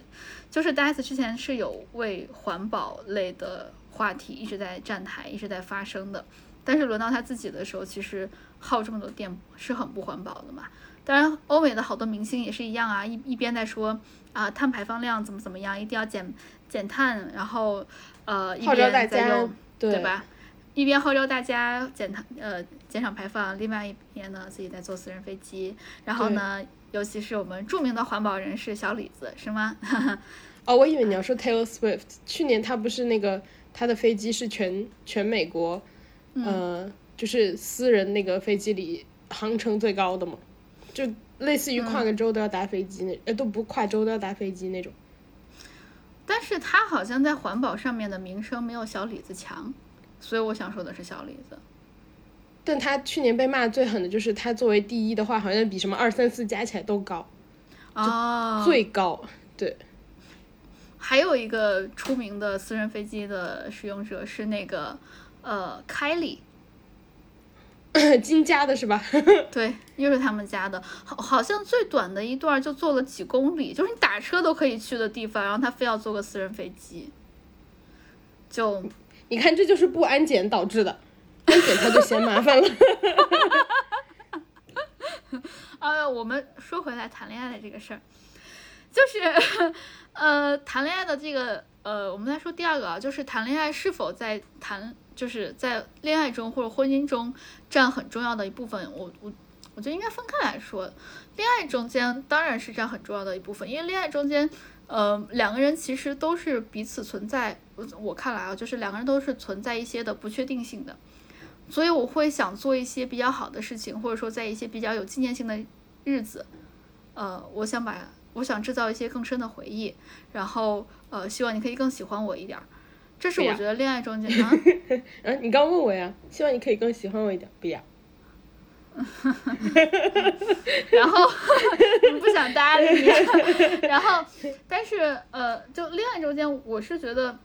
就是大 S 之前是有为环保类的话题一直在站台，一直在发声的，但是轮到他自己的时候，其实耗这么多电是很不环保的嘛。当然，欧美的好多明星也是一样啊，一一边在说啊碳排放量怎么怎么样，一定要减减碳，然后呃一边在家用对对吧？一边号召大家减碳呃减少排放，另外一边呢自己在坐私人飞机，然后呢，尤其是我们著名的环保人士小李子是吗？哦，我以为你要说 Taylor Swift，去年他不是那个他的飞机是全全美国，呃，就是私人那个飞机里航程最高的嘛，就类似于跨个州都要搭飞机那，呃，都不跨州都要搭飞机那种。但是他好像在环保上面的名声没有小李子强，所以我想说的是小李子。但他去年被骂最狠的就是他作为第一的话，好像比什么二三四加起来都高，啊，最高。对，还有一个出名的私人飞机的使用者是那个呃凯里，金家的是吧？对，又是他们家的，好好像最短的一段就坐了几公里，就是你打车都可以去的地方，然后他非要坐个私人飞机，就你看，这就是不安检导致的，安检他就嫌麻烦了。呃，我们说回来谈恋爱的这个事儿，就是呃，谈恋爱的这个呃，我们来说第二个啊，就是谈恋爱是否在谈，就是在恋爱中或者婚姻中占很重要的一部分。我我我觉得应该分开来说，恋爱中间当然是占很重要的一部分，因为恋爱中间。呃，两个人其实都是彼此存在，我我看来啊，就是两个人都是存在一些的不确定性的，所以我会想做一些比较好的事情，或者说在一些比较有纪念性的日子，呃，我想把我想制造一些更深的回忆，然后呃，希望你可以更喜欢我一点儿，这是我觉得恋爱中间 啊，嗯，你刚问我呀，希望你可以更喜欢我一点，不要。然后 你不想搭理你，然后但是呃，就恋爱中间，我是觉得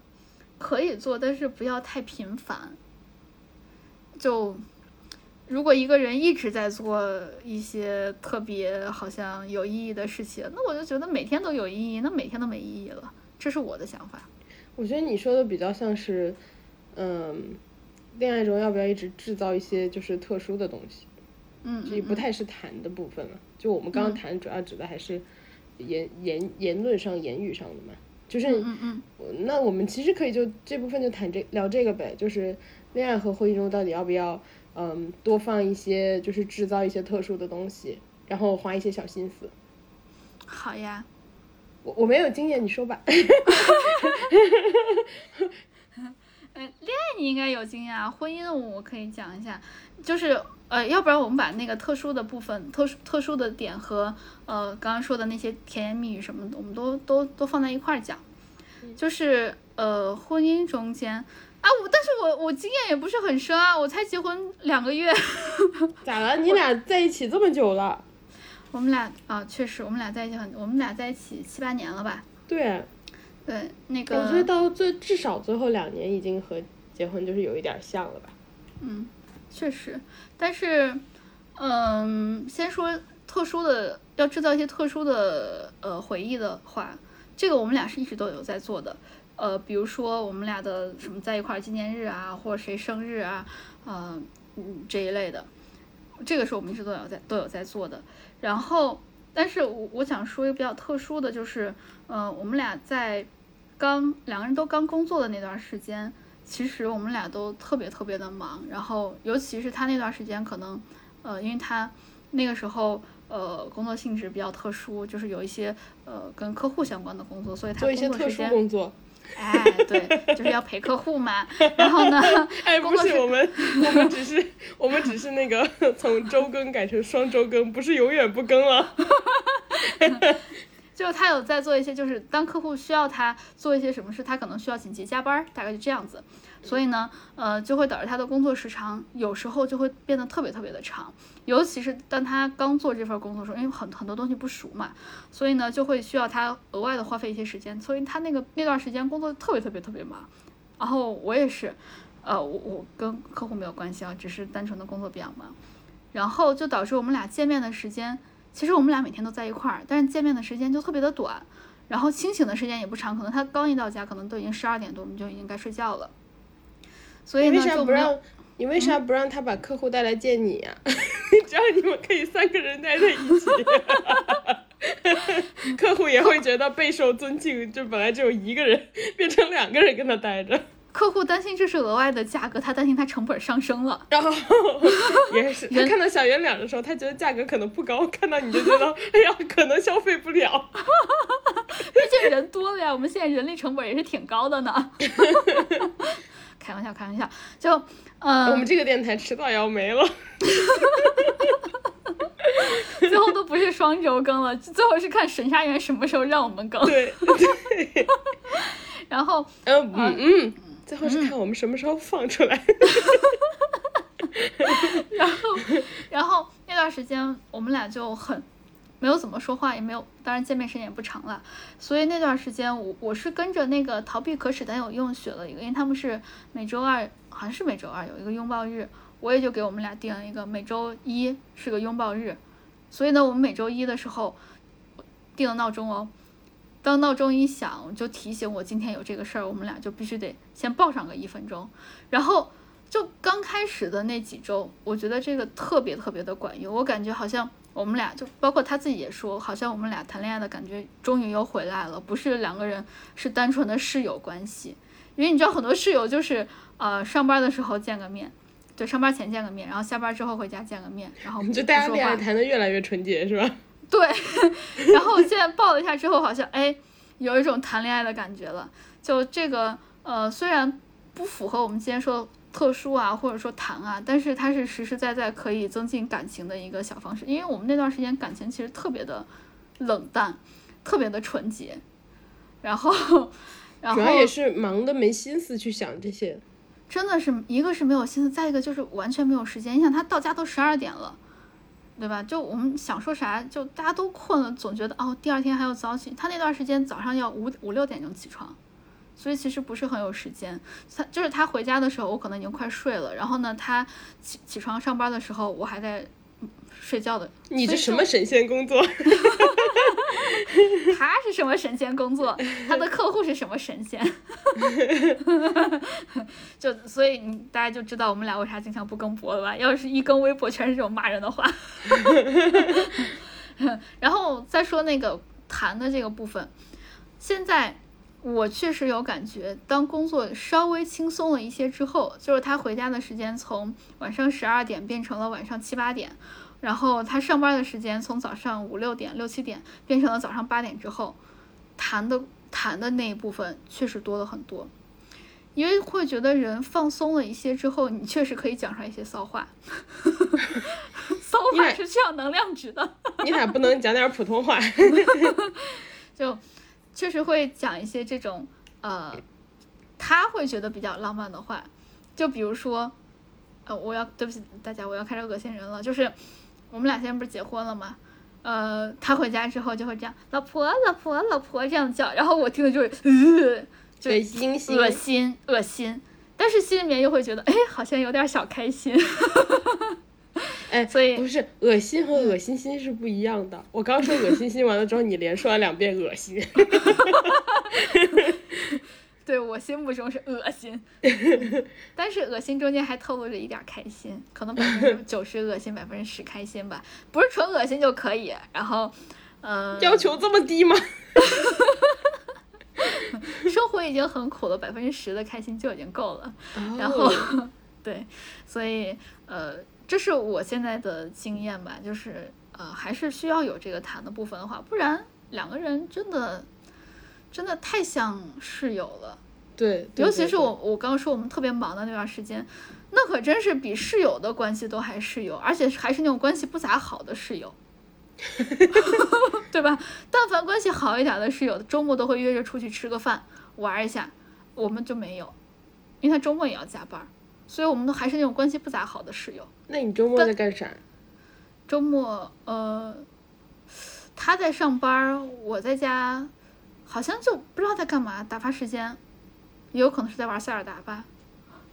可以做，但是不要太频繁。就如果一个人一直在做一些特别好像有意义的事情，那我就觉得每天都有意义，那每天都没意义了。这是我的想法。我觉得你说的比较像是，嗯，恋爱中要不要一直制造一些就是特殊的东西，嗯，这也不太是谈的部分了。就我们刚刚谈，主要指的还是言言言论上、言语上的嘛。就是，嗯嗯那我们其实可以就这部分就谈这聊这个呗，就是恋爱和婚姻中到底要不要，嗯，多放一些就是制造一些特殊的东西，然后花一些小心思。好呀。我我没有经验，你说吧。嗯，恋爱你应该有经验啊，婚姻我可以讲一下，就是呃，要不然我们把那个特殊的部分、特殊特殊的点和呃刚刚说的那些甜言蜜语什么的，我们都都都放在一块儿讲。就是呃，婚姻中间啊，我但是我我经验也不是很深啊，我才结婚两个月。咋了？你俩在一起这么久了？我们俩啊，确实，我们俩在一起很，我们俩在一起七八年了吧？对，对，那个我觉得到最至少最后两年已经和结婚就是有一点像了吧？嗯，确实，但是，嗯，先说特殊的，要制造一些特殊的呃回忆的话，这个我们俩是一直都有在做的。呃，比如说我们俩的什么在一块儿纪念日啊，或者谁生日啊，呃，嗯这一类的，这个是我们一直都有在都有在做的。然后，但是我我想说一个比较特殊的就是，呃，我们俩在刚两个人都刚工作的那段时间，其实我们俩都特别特别的忙，然后尤其是他那段时间，可能，呃，因为他那个时候，呃，工作性质比较特殊，就是有一些呃跟客户相关的工作，所以他做一些特殊工作时间，工作。哎，对，就是要陪客户嘛。然后呢，哎，不是我们，我们只是我们只是那个 从周更改成双周更，不是永远不更了。就是他有在做一些，就是当客户需要他做一些什么事，他可能需要紧急加班，大概就这样子。所以呢，呃，就会导致他的工作时长有时候就会变得特别特别的长，尤其是当他刚做这份工作的时候，因为很很多东西不熟嘛，所以呢就会需要他额外的花费一些时间，所以他那个那段时间工作特别特别特别忙。然后我也是，呃，我我跟客户没有关系啊，只是单纯的工作比较忙，然后就导致我们俩见面的时间。其实我们俩每天都在一块儿，但是见面的时间就特别的短，然后清醒的时间也不长，可能他刚一到家，可能都已经十二点多，我们就已经该睡觉了。所以你为呢，就没有啥不让？你为啥不让他把客户带来见你呀、这样你们可以三个人待在一起，客户也会觉得备受尊敬。就本来只有一个人，变成两个人跟他待着，客户担心这是额外的价格，他担心他成本上升了。然后 也是他看到小圆脸的时候，他觉得价格可能不高，看到你就觉得哎呀，可能消费不了。毕竟人多了呀，我们现在人力成本也是挺高的呢。开玩笑，开玩笑，就嗯、我们这个电台迟早要没了。最后都不是双周更了，最后是看神沙园什么时候让我们更。对，然后嗯嗯嗯，最后是看我们什么时候放出来。然后那段时间我们俩就很没有怎么说话，也没有，当然见面时间也不长了。所以那段时间我我是跟着那个逃避可耻但有用学了一个，因为他们是每周二，好像是每周二有一个拥抱日，我也就给我们俩定了一个每周一是个拥抱日。所以呢，我们每周一的时候定了闹钟哦，当闹钟一响，就提醒我今天有这个事儿，我们俩就必须得先抱上个一分钟，然后。就刚开始的那几周，我觉得这个特别特别的管用。我感觉好像我们俩，就包括他自己也说，好像我们俩谈恋爱的感觉终于又回来了，不是两个人，是单纯的室友关系。因为你知道，很多室友就是呃上班的时候见个面，对，上班前见个面，然后下班之后回家见个面，然后就不说话大家恋爱。谈的越来越纯洁，是吧？对，然后我现在抱了一下之后，好像哎，有一种谈恋爱的感觉了。就这个呃，虽然不符合我们今天说特殊啊，或者说谈啊，但是它是实实在在可以增进感情的一个小方式。因为我们那段时间感情其实特别的冷淡，特别的纯洁，然后，然后主要也是忙的没心思去想这些。真的是一个是没有心思，再一个就是完全没有时间。你想他到家都十二点了，对吧？就我们想说啥，就大家都困了，总觉得哦，第二天还要早起。他那段时间早上要五五六点钟起床，所以其实不是很有时间。他就是他回家的时候，我可能已经快睡了。然后呢，他起起床上班的时候，我还在睡觉的。你这什么神仙工作？他是什么神仙工作？他的客户是什么神仙？就所以你大家就知道我们俩为啥经常不更博了吧？要是一更微博全是这种骂人的话。然后再说那个谈的这个部分，现在我确实有感觉，当工作稍微轻松了一些之后，就是他回家的时间从晚上十二点变成了晚上七八点。然后他上班的时间从早上五六点、六七点变成了早上八点之后，谈的谈的那一部分确实多了很多，因为会觉得人放松了一些之后，你确实可以讲出来一些骚话。骚话是需要能量值的。你咋不能讲点普通话？就确实会讲一些这种呃，他会觉得比较浪漫的话，就比如说，呃，我要对不起大家，我要开始恶心人了。就是我们俩现在不是结婚了吗？呃，他回家之后就会这样，老婆，老婆，老婆这样叫，然后我听了就是，呃，就恶心心恶心，恶心。但是心里面又会觉得，哎，好像有点小开心。哎，所以不是恶心和恶心心是不一样的。我刚说恶心心完了之后，你连说了两遍恶心。对我心目中是恶心，但是恶心中间还透露着一点开心，可能百分之九十恶心，百分之十开心吧，不是纯恶心就可以。然后，嗯，要求这么低吗？生活已经很苦了，百分之十的开心就已经够了。然后，对，所以呃，这是我现在的经验吧，就是呃，还是需要有这个谈的部分的话，不然两个人真的真的太像室友了。对，尤其是我我刚刚说我们特别忙的那段时间，那可真是比室友的关系都还室友，而且还是那种关系不咋好的室友。对吧？但凡关系好一点的室友，周末都会约着出去吃个饭，玩一下。我们就没有，因为他周末也要加班，所以我们都还是那种关系不咋好的室友。那你周末在干啥？周末，呃，他在上班，我在家，好像就不知道在干嘛，打发时间，也有可能是在玩塞尔达吧。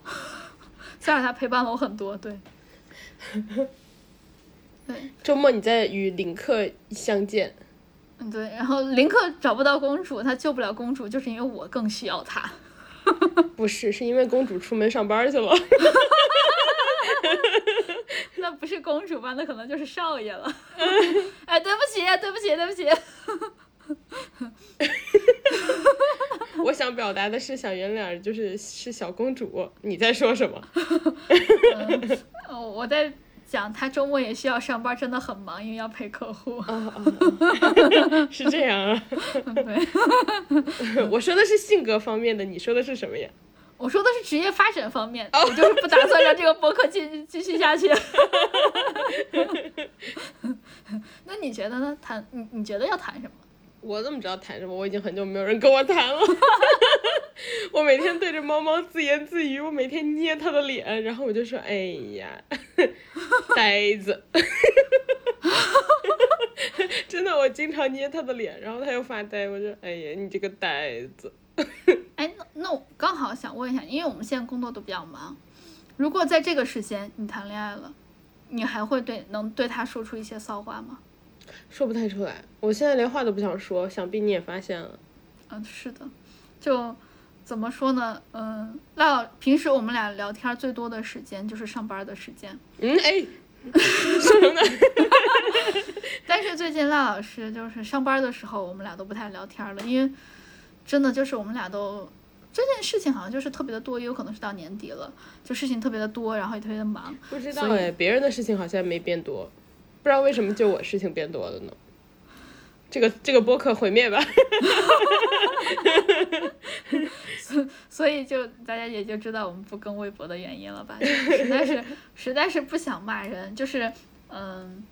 塞尔达陪伴了我很多，对。对，周末你在与林克相见。嗯，对，然后林克找不到公主，他救不了公主，就是因为我更需要他。不是，是因为公主出门上班去了。那不是公主吧？那可能就是少爷了。哎，对不起，对不起，对不起。我想表达的是小圆脸，就是是小公主。你在说什么？哦，我在。讲他周末也需要上班，真的很忙，因为要陪客户。是这样啊。我说的是性格方面的，你说的是什么呀？我说的是职业发展方面，我就是不打算让这个博客继继续下去。那你觉得呢？谈你你觉得要谈什么？我怎么知道谈什么？我已经很久没有人跟我谈了。我每天对着猫猫自言自语，我每天捏它的脸，然后我就说：“哎呀，呆子。”真的，我经常捏它的脸，然后它又发呆，我就：“哎呀，你这个呆子。” 哎，那那我刚好想问一下，因为我们现在工作都比较忙，如果在这个时间你谈恋爱了，你还会对能对他说出一些骚话吗？说不太出来，我现在连话都不想说，想必你也发现了。嗯，是的，就怎么说呢？嗯，那平时我们俩聊天最多的时间就是上班的时间。嗯，哎，什么呢？但是最近赖老师就是上班的时候，我们俩都不太聊天了，因为真的就是我们俩都这件事情好像就是特别的多，也有可能是到年底了，就事情特别的多，然后也特别的忙。不知道哎，别人的事情好像没变多。不知道为什么就我事情变多了呢？这个这个播客毁灭吧！所所以就大家也就知道我们不更微博的原因了吧？实在是实在是不想骂人，就是嗯，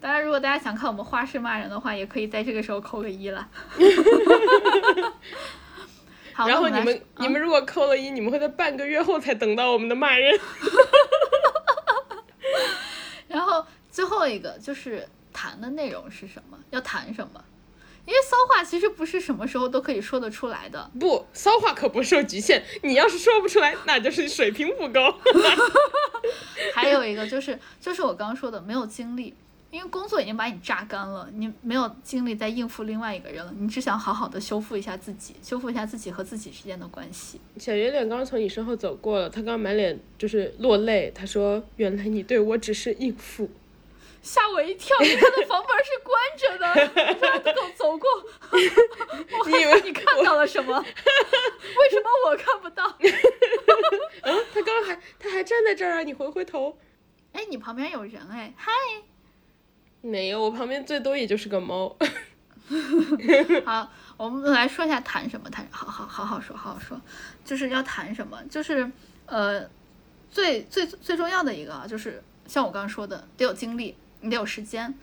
当然如果大家想看我们花式骂人的话，也可以在这个时候扣个一了。好，然后你们你们如果扣了一，你们会在半个月后才等到我们的骂人。然后。最后一个就是谈的内容是什么？要谈什么？因为骚话其实不是什么时候都可以说得出来的。不，骚话可不受局限。你要是说不出来，那就是水平不高。还有一个就是，就是我刚刚说的，没有精力，因为工作已经把你榨干了，你没有精力再应付另外一个人了。你只想好好的修复一下自己，修复一下自己和自己之间的关系。小圆脸刚从你身后走过了，他刚满脸就是落泪。他说：“原来你对我只是应付。”吓我一跳！因为他的房门是关着的，他走走过，我以为 你看到了什么？为什么我看不到？啊，他刚还他还站在这儿啊！你回回头，哎，你旁边有人哎，嗨！没有，我旁边最多也就是个猫。好，我们来说一下谈什么谈，好好好好说好好说，就是要谈什么，就是呃，最最最重要的一个就是。像我刚刚说的，得有精力，你得有时间，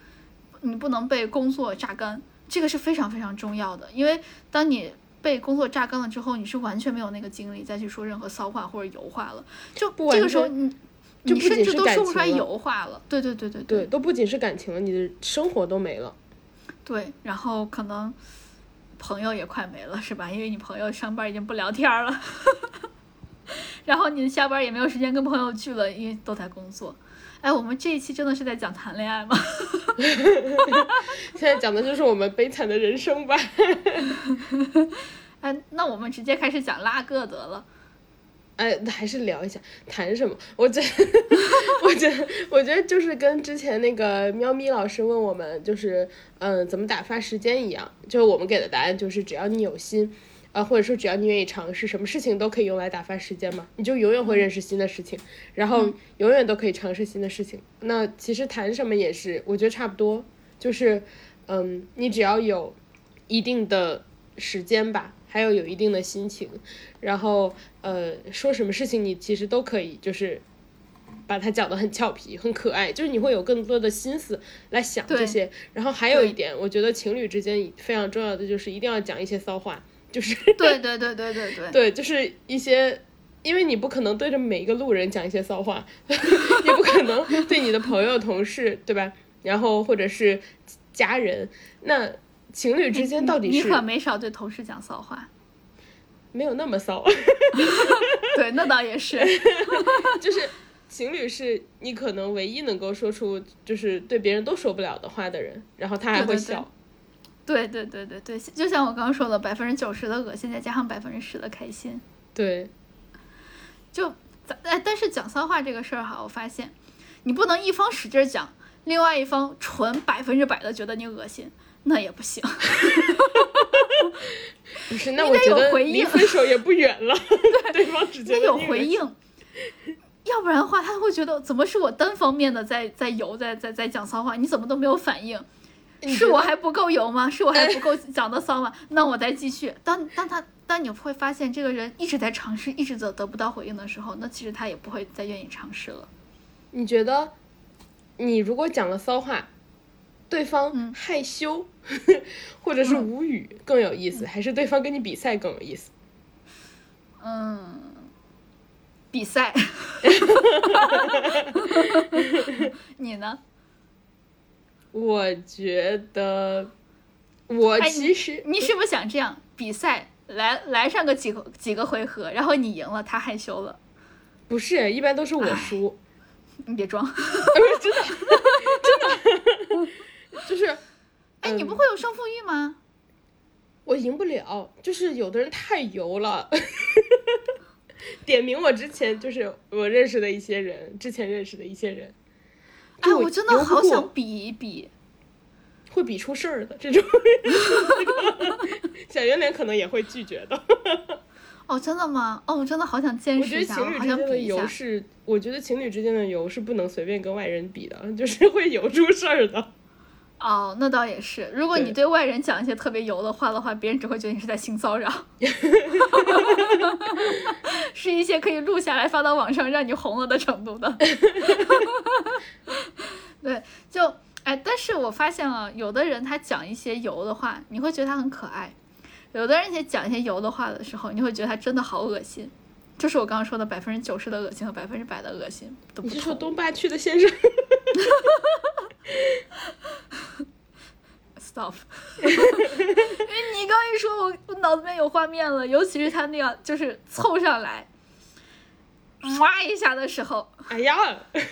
你不能被工作榨干，这个是非常非常重要的。因为当你被工作榨干了之后，你是完全没有那个精力再去说任何骚话或者油话了。就这个时候，你你甚至都说不出来油话了。对对对对对，都不仅是感情了，你的生活都没了。对，然后可能朋友也快没了，是吧？因为你朋友上班已经不聊天了，然后你下班也没有时间跟朋友聚了，因为都在工作。哎，我们这一期真的是在讲谈恋爱吗？现在讲的就是我们悲惨的人生吧。哎，那我们直接开始讲拉个得了。哎，还是聊一下谈什么？我觉得，我觉得，我觉得就是跟之前那个喵咪老师问我们，就是嗯，怎么打发时间一样。就是我们给的答案就是，只要你有心。啊，或者说只要你愿意尝试，什么事情都可以用来打发时间嘛，你就永远会认识新的事情，然后永远都可以尝试新的事情。那其实谈什么也是，我觉得差不多，就是，嗯，你只要有一定的时间吧，还有有一定的心情，然后呃，说什么事情你其实都可以，就是把它讲得很俏皮、很可爱，就是你会有更多的心思来想这些。然后还有一点，我觉得情侣之间非常重要的就是一定要讲一些骚话。就是对对对对对对对，就是一些，因为你不可能对着每一个路人讲一些骚话，也不可能对你的朋友、同事，对吧？然后或者是家人，那情侣之间到底是你可没少对同事讲骚话，没有那么骚。对，那倒也是，就是情侣是你可能唯一能够说出就是对别人都说不了的话的人，然后他还会笑。对对对对对，就像我刚刚说的，百分之九十的恶心再加上百分之十的开心。对，就哎，但是讲骚话这个事儿哈，我发现你不能一方使劲讲，另外一方纯百分之百的觉得你恶心，那也不行。不是，那我觉得离分手也不远了。对方只觉得有回应，要不然的话他会觉得怎么是我单方面的在在游在在在讲骚话，你怎么都没有反应。是我还不够油吗？是我还不 够讲的骚吗？那我再继续。当当他当你会发现这个人一直在尝试，一直得得不到回应的时候，那其实他也不会再愿意尝试了。你觉得，你如果讲了骚话，对方害羞 或者是无语更有意思，还是对方跟你比赛更有意思？嗯，比赛。你呢？我觉得，我其实你是不是想这样比赛来来上个几个几个回合，然后你赢了，他害羞了？不是，一般都是我输。你别装，真的真的，就是，哎，你不会有胜负欲吗？我赢不了，就是有的人太油了。点名我之前就是我认识的一些人，之前认识的一些人。哎，我真的好想比一比，会比出事儿的这种。小圆脸可能也会拒绝的。哦，真的吗？哦，我真的好想见识一下，我觉得情侣之间的油。是，我觉得情侣之间的油是不能随便跟外人比的，就是会油出事儿的。哦，那倒也是。如果你对外人讲一些特别油的话的话，别人只会觉得你是在性骚扰。是一些可以录下来发到网上让你红了的程度的。对，就哎，但是我发现啊，有的人他讲一些油的话，你会觉得他很可爱；有的人也讲一些油的话的时候，你会觉得他真的好恶心。就是我刚刚说的百分之九十的恶心和百分之百的恶心。你是说东八区的先生？Stop！因为你刚一说，我我脑子里面有画面了，尤其是他那样就是凑上来，哇一下的时候，哎呀！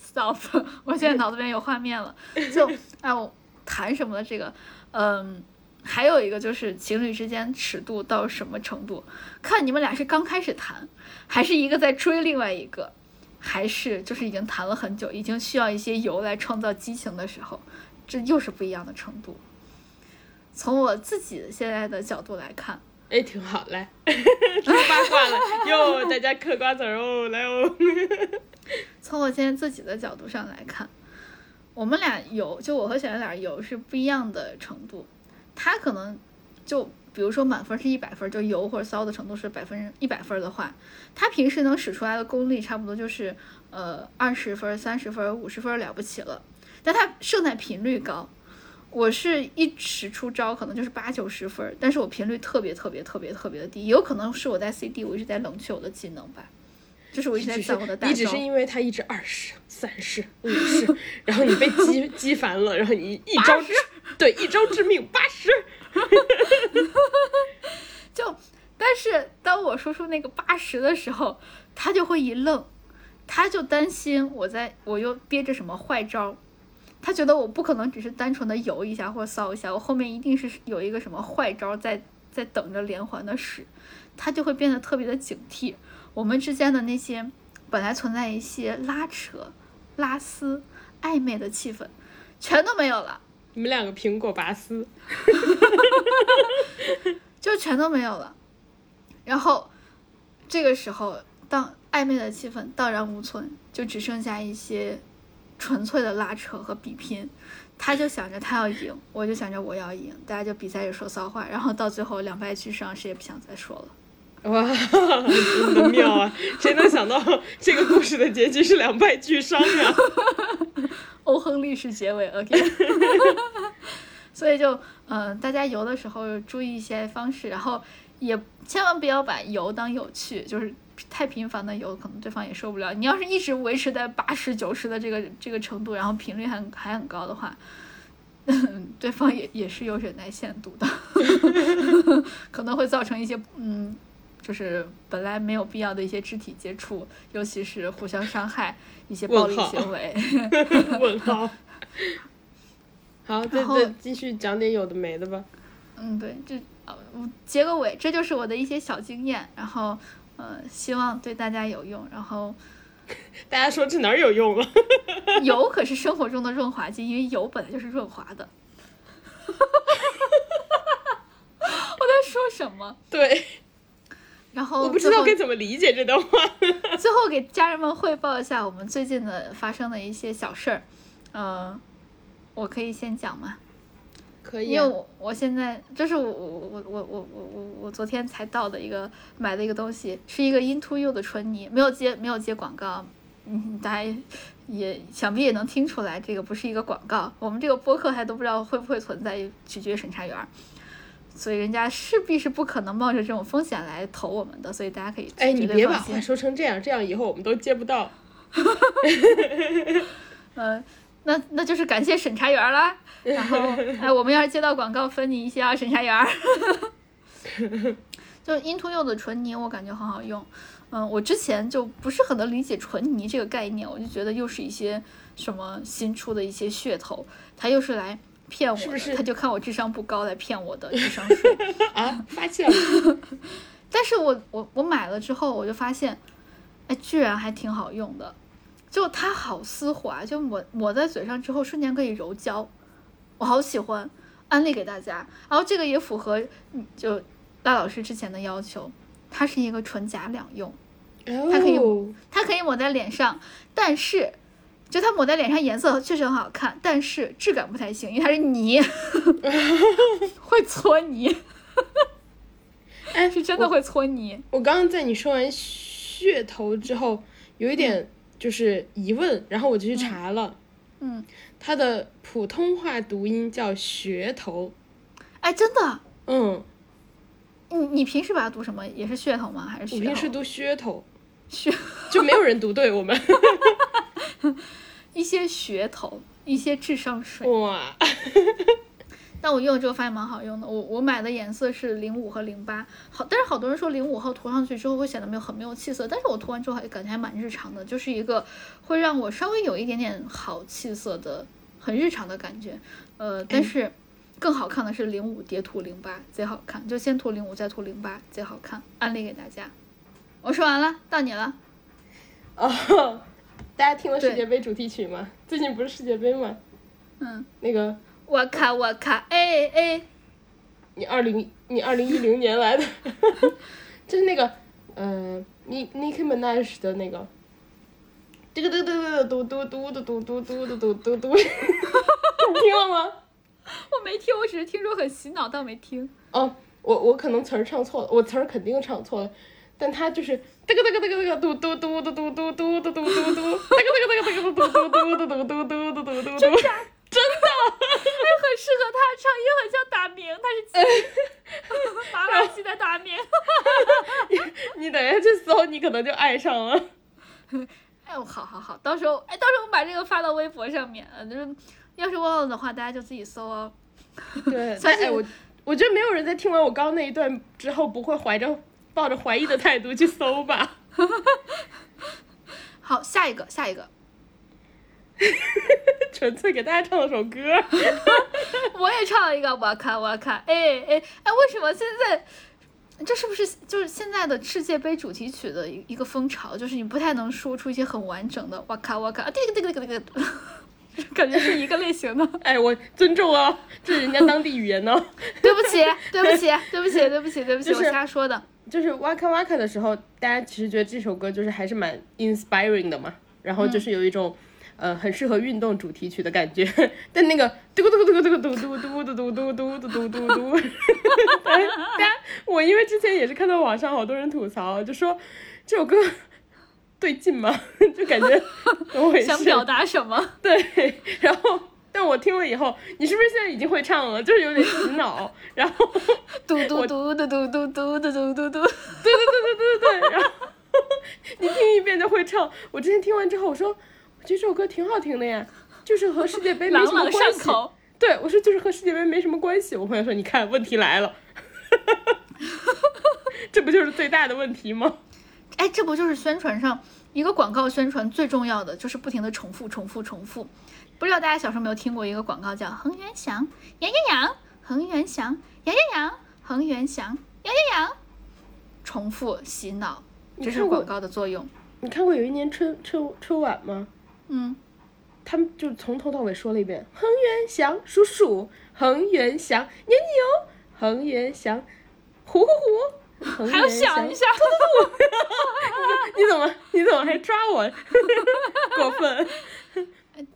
Stop！我现在脑子里面有画面了，就哎我谈什么的这个，嗯，还有一个就是情侣之间尺度到什么程度，看你们俩是刚开始谈，还是一个在追另外一个。还是就是已经谈了很久，已经需要一些油来创造激情的时候，这又是不一样的程度。从我自己现在的角度来看，哎，挺好，来 说八卦了 哟，大家嗑瓜子儿哦，来哦。从我现在自己的角度上来看，我们俩油，就我和小圆脸油是不一样的程度。他可能就比如说满分是一百分，就油或者骚的程度是百分一百分的话，他平时能使出来的功力差不多就是呃二十分、三十分、五十分了不起了，但他胜在频率高。我是一使出招可能就是八九十分，但是我频率特别特别特别特别的低，有可能是我在 CD 我一直在冷却我的技能吧，就是我一直在攒我的大招。你只是因为他一直二十、三十、五十，然后你被激激 烦了，然后你一招致对一招致命八十。就，但是当我说出那个八十的时候，他就会一愣，他就担心我在我又憋着什么坏招。他觉得我不可能只是单纯的游一下或骚一下，我后面一定是有一个什么坏招在在等着连环的使，他就会变得特别的警惕。我们之间的那些本来存在一些拉扯、拉丝、暧昧的气氛，全都没有了。你们两个苹果拔丝，就全都没有了。然后这个时候，当暧昧的气氛荡然无存，就只剩下一些。纯粹的拉扯和比拼，他就想着他要赢，我就想着我要赢，大家就比赛着说骚话，然后到最后两败俱伤，谁也不想再说了。哇，真的妙啊！谁能想到这个故事的结局是两败俱伤呀？欧亨利式结尾，OK。所以就嗯，大家游的时候注意一些方式，然后也千万不要把游当有趣，就是。太频繁的游，可能对方也受不了。你要是一直维持在八十九十的这个这个程度，然后频率还还很高的话，对方也也是有忍耐限度的，可能会造成一些嗯，就是本来没有必要的一些肢体接触，尤其是互相伤害一些暴力行为。问号。好，再再继续讲点有的没的吧。嗯，对，这呃，结个尾，这就是我的一些小经验，然后。呃，希望对大家有用。然后，大家说这哪儿有用啊？油可是生活中的润滑剂，因为油本来就是润滑的。我在说什么？对。然后我不知道该怎么理解这段话。最后给家人们汇报一下我们最近的发生的一些小事儿。嗯，我可以先讲吗？可以，因为我我现在这是我我我我我我我我昨天才到的一个买的一个东西，是一个 Into You 的唇泥，没有接没有接广告，嗯，大家也想必也能听出来，这个不是一个广告。我们这个播客还都不知道会不会存在，取决于审查员，所以人家势必是不可能冒着这种风险来投我们的，所以大家可以哎，你别把话说成这样，这样以后我们都接不到。嗯。那那就是感谢审查员啦，然后哎，我们要是接到广告，分你一些啊，审查员。就 Into You 的唇泥，我感觉很好用。嗯，我之前就不是很能理解唇泥这个概念，我就觉得又是一些什么新出的一些噱头，它又是来骗我，他就看我智商不高来骗我的智商税 啊，发现了。但是我我我买了之后，我就发现，哎，居然还挺好用的。就它好丝滑，就抹抹在嘴上之后瞬间可以柔焦，我好喜欢，安利给大家。然后这个也符合就大老师之前的要求，它是一个纯假两用，它可以它可以抹在脸上，但是就它抹在脸上颜色确实很好看，但是质感不太行，因为它是泥，会搓泥，哎，是真的会搓泥。我刚刚在你说完噱头之后，有一点。就是疑问，然后我就去查了，嗯，它的普通话读音叫噱头，哎，真的，嗯，你你平时把它读什么？也是噱头吗？还是？我平时读噱头，噱就没有人读对我们，一些噱头，一些智商税，哇。但我用了之后发现蛮好用的，我我买的颜色是零五和零八，好，但是好多人说零五号涂上去之后会显得没有很没有气色，但是我涂完之后还感觉还蛮日常的，就是一个会让我稍微有一点点好气色的很日常的感觉，呃，但是更好看的是零五叠涂零八贼好看，就先涂零五再涂零八贼好看，安利给大家。我说完了，到你了。哦，大家听了世界杯主题曲吗？最近不是世界杯吗？嗯，那个。我卡我卡，哎哎，你二零你二零一零年来的，就是那个，嗯，你 Nicki Minaj 的那个，嘟嘟嘟嘟嘟嘟嘟嘟嘟嘟嘟嘟嘟嘟嘟，你听了吗？我没听，我只是听说很洗脑，但没听。哦，我我可能词儿唱错了，我词儿肯定唱错了，但他就是嘚个嘚个嘚个嘚个嘟嘟嘟嘟嘟嘟嘟嘟嘟嘟嘟，嘚个嘚个嘚个嘚个嘟嘟嘟嘟嘟嘟嘟嘟嘟嘟嘟，真的，真的，很适合他唱，也很像打鸣，他是鸡，娃娃机在打鸣。你等一下去搜，你可能就爱上了。哎，好好好，到时候哎，到时候我把这个发到微博上面，就是要是忘了的话，大家就自己搜哦。对，哎我我觉得没有人在听完我刚刚那一段之后，不会怀着抱着怀疑的态度去搜吧。好，下一个，下一个。纯粹给大家唱了首歌。我也唱了一个，我看，我看，哎哎哎，为什么现在？这是不是就是现在的世界杯主题曲的一一个风潮？就是你不太能说出一些很完整的哇卡哇卡啊，这个这个这个这个，感觉是一个类型的。哎，我尊重哦，这是人家当地语言呢。对不起，对不起，对不起，对不起，对不起，我瞎说的。就是哇咔哇咔的时候，大家其实觉得这首歌就是还是蛮 inspiring 的嘛，然后就是有一种。呃，很适合运动主题曲的感觉，但那个嘟嘟嘟嘟嘟嘟嘟嘟嘟嘟嘟嘟嘟嘟嘟嘟嘟，大家，我因为之前也是看到网上好多人吐槽，就说这首歌对劲吗？就感觉怎么回事？想表达什么？对，然后但我听了以后，你是不是现在已经会唱了？就是有点洗脑，然后嘟嘟嘟嘟嘟嘟嘟嘟嘟嘟对对对对对对，然后你听一遍就会唱。我之前听完之后，我说我觉得。这首歌挺好听的呀，就是和世界杯没什么关系。对，我说就是和世界杯没什么关系。我朋友说，你看问题来了，这不就是最大的问题吗？哎，这不就是宣传上一个广告宣传最重要的，就是不停的重复、重复、重复。不知道大家小时候没有听过一个广告叫恒源祥，羊羊羊，恒源祥，羊羊羊，恒源祥，羊羊羊，重复洗脑，这是广告的作用。你看过有一年春春春晚吗？嗯，他们就从头到尾说了一遍：恒源祥鼠鼠，恒源祥牛牛，恒源祥虎虎虎，还要想一下，你怎么你怎么还抓我？过分！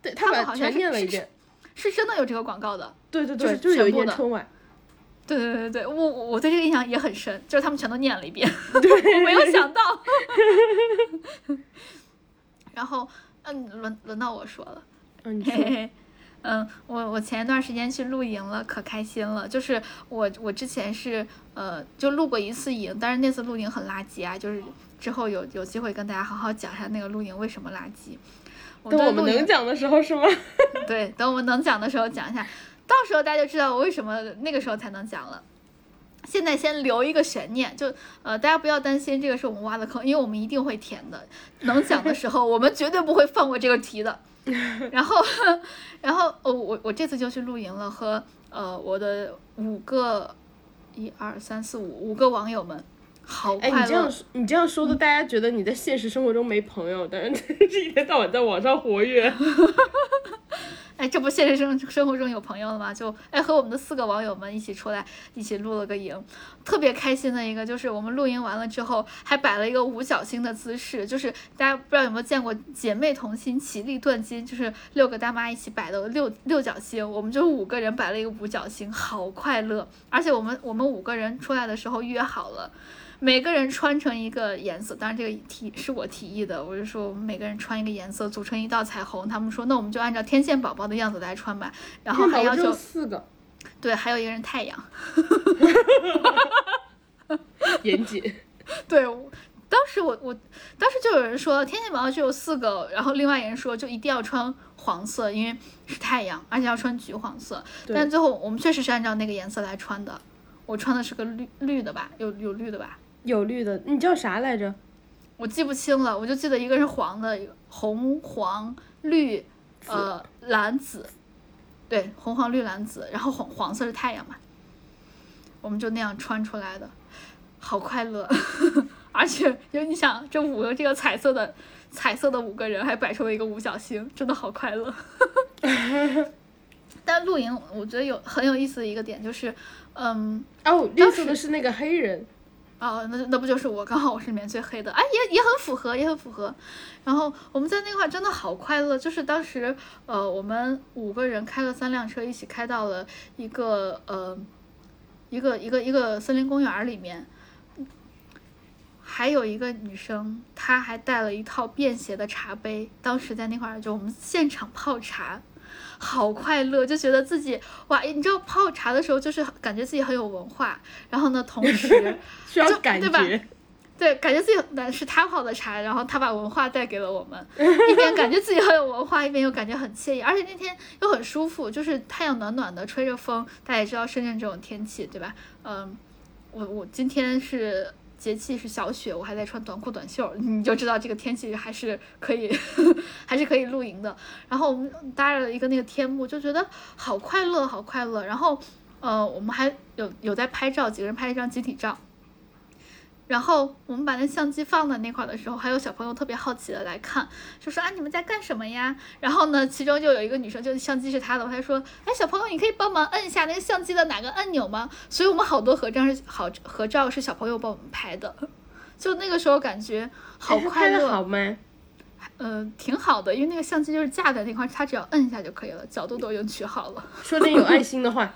对他把全念了一遍，是真的有这个广告的。对对对，就是有一年春晚。对对对对，我我对这个印象也很深，就是他们全都念了一遍，对，我没有想到。然后。嗯，轮轮到我说了。嗯，嗯，我我前一段时间去露营了，可开心了。就是我我之前是呃就露过一次营，但是那次露营很垃圾啊。就是之后有有机会跟大家好好讲一下那个露营为什么垃圾。等我们能讲的时候是吗？对，等我们能讲的时候讲一下，到时候大家就知道我为什么那个时候才能讲了。现在先留一个悬念，就呃，大家不要担心，这个是我们挖的坑，因为我们一定会填的。能讲的时候，我们绝对不会放过这个题的。然后，然后，哦，我我这次就去露营了，和呃我的五个，一二三四五五个网友们，好快乐。哎，你这样你这样说的，大家觉得你在现实生活中没朋友，但是 这一天到晚在网上活跃。哎，这不现实生生活中有朋友了吗？就哎和我们的四个网友们一起出来，一起录了个营，特别开心的一个就是我们露营完了之后还摆了一个五角星的姿势，就是大家不知道有没有见过姐妹同心，其利断金，就是六个大妈一起摆的六六角星，我们就五个人摆了一个五角星，好快乐！而且我们我们五个人出来的时候约好了。每个人穿成一个颜色，当然这个提是我提议的，我就说我们每个人穿一个颜色，组成一道彩虹。他们说那我们就按照天线宝宝的样子来穿吧，然后还要求四个，对，还有一个人太阳，严谨。对，当时我我当时就有人说天线宝宝就有四个，然后另外一人说就一定要穿黄色，因为是太阳，而且要穿橘黄色。但最后我们确实是按照那个颜色来穿的，我穿的是个绿绿的吧，有有绿的吧。有绿的，你叫啥来着？我记不清了，我就记得一个是黄的，红黄绿，呃蓝紫，对，红黄绿蓝紫，然后黄黄色是太阳嘛，我们就那样穿出来的，好快乐，而且就你想这五个这个彩色的彩色的五个人还摆出了一个五角星，真的好快乐。但露营我觉得有很有意思的一个点就是，嗯，哦，绿色的是那个黑人。哦，那那不就是我？刚好我是里面最黑的，哎，也也很符合，也很符合。然后我们在那块真的好快乐，就是当时，呃，我们五个人开了三辆车，一起开到了一个呃一个一个一个森林公园里面，还有一个女生，她还带了一套便携的茶杯，当时在那块就我们现场泡茶。好快乐，就觉得自己哇！你知道泡茶的时候，就是感觉自己很有文化。然后呢，同时 需要感觉，对，感觉自己那是他泡的茶，然后他把文化带给了我们，一边感觉自己很有文化，一边又感觉很惬意，而且那天又很舒服，就是太阳暖暖的，吹着风。大家也知道深圳这种天气，对吧？嗯，我我今天是。节气是小雪，我还在穿短裤短袖，你就知道这个天气还是可以，还是可以露营的。然后我们搭了一个那个天幕，就觉得好快乐，好快乐。然后，呃，我们还有有在拍照，几个人拍了一张集体照。然后我们把那相机放在那块的时候，还有小朋友特别好奇的来看，就说啊你们在干什么呀？然后呢，其中就有一个女生，就相机是她的，她说，哎小朋友，你可以帮忙摁一下那个相机的哪个按钮吗？所以我们好多合照是好合照是小朋友帮我们拍的，就那个时候感觉好快乐。好吗？嗯，挺好的，因为那个相机就是架在那块，他只要摁一下就可以了，角度都已经取好了。说点有爱心的话。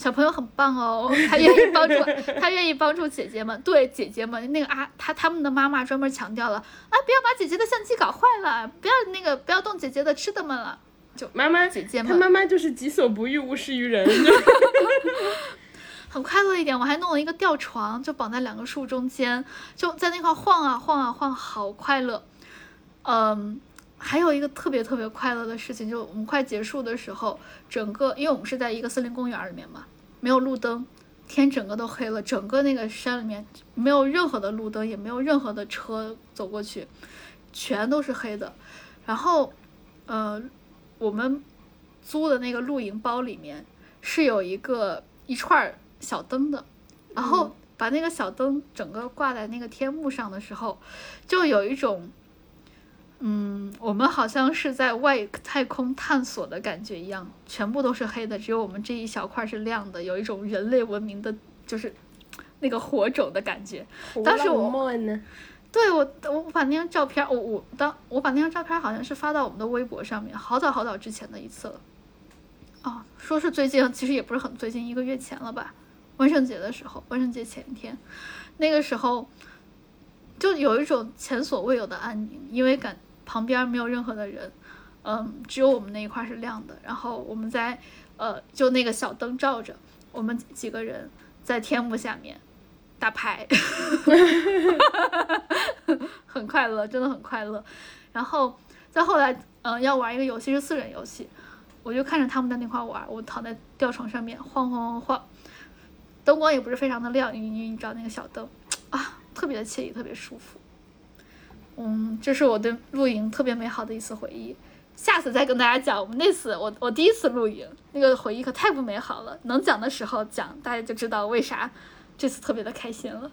小朋友很棒哦，他愿意帮助，他愿意帮助姐姐们。对姐姐们，那个啊，他他们的妈妈专门强调了啊，不要把姐姐的相机搞坏了，不要那个不要动姐姐的吃的们了。就妈妈姐姐们，他妈妈就是己所不欲，勿施于人。很快乐一点，我还弄了一个吊床，就绑在两个树中间，就在那块晃啊晃啊晃，好快乐。嗯。还有一个特别特别快乐的事情，就我们快结束的时候，整个因为我们是在一个森林公园里面嘛，没有路灯，天整个都黑了，整个那个山里面没有任何的路灯，也没有任何的车走过去，全都是黑的。然后，呃，我们租的那个露营包里面是有一个一串小灯的，然后把那个小灯整个挂在那个天幕上的时候，就有一种。嗯，我们好像是在外太空探索的感觉一样，全部都是黑的，只有我们这一小块是亮的，有一种人类文明的，就是那个火种的感觉。当时我，对我，我把那张照片，我我当我把那张照片好像是发到我们的微博上面，好早好早之前的一次了。哦，说是最近，其实也不是很最近，一个月前了吧？万圣节的时候，万圣节前一天，那个时候就有一种前所未有的安宁，因为感。旁边没有任何的人，嗯，只有我们那一块是亮的。然后我们在，呃，就那个小灯照着，我们几个人在天幕下面打牌，很快乐，真的很快乐。然后再后来，嗯，要玩一个游戏是四人游戏，我就看着他们在那块玩，我躺在吊床上面晃晃晃晃，灯光也不是非常的亮，因为你知道那个小灯啊，特别的惬意，特别舒服。嗯，这是我对露营特别美好的一次回忆，下次再跟大家讲我们那次我我第一次露营那个回忆可太不美好了，能讲的时候讲，大家就知道为啥这次特别的开心了。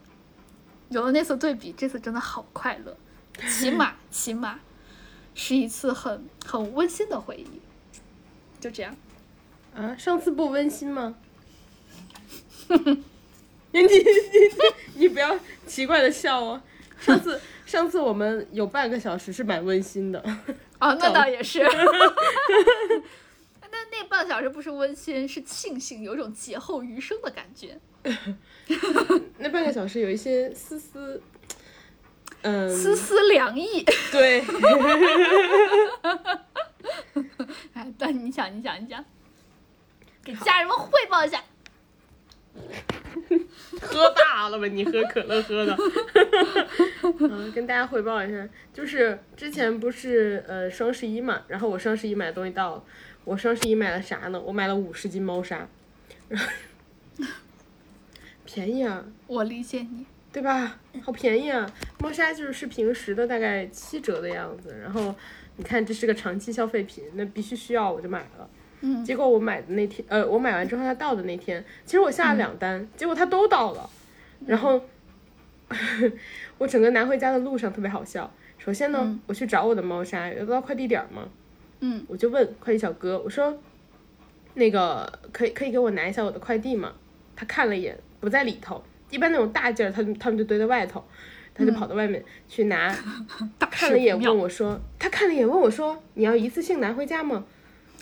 有了那次对比，这次真的好快乐，起码起码是一次很很温馨的回忆。就这样。啊，上次不温馨吗？你 你你不要奇怪的笑哦，上次。上次我们有半个小时是蛮温馨的，哦，那倒也是，那那半个小时不是温馨，是庆幸，有种劫后余生的感觉。那半个小时有一些丝丝，嗯，丝丝凉意。对。哎，但你讲，你讲，你讲，给家人们汇报一下。喝大了吧？你喝可乐喝的。嗯，跟大家汇报一下，就是之前不是呃双十一嘛，然后我双十一买的东西到了，我双十一买了啥呢？我买了五十斤猫砂，便宜啊！我理解你，对吧？好便宜啊！猫砂就是是平时的大概七折的样子，然后你看这是个长期消费品，那必须需要我就买了。嗯。结果我买的那天，呃，我买完之后它到的那天，其实我下了两单，结果它都到了，然后。我整个拿回家的路上特别好笑。首先呢，我去找我的猫砂，要到快递点吗？嗯，我就问快递小哥，我说，那个可以可以给我拿一下我的快递吗？他看了一眼，不在里头。一般那种大件儿，他他们就堆在外头，他就跑到外面去拿。看了一眼问我说，他看了一眼问我说，你要一次性拿回家吗？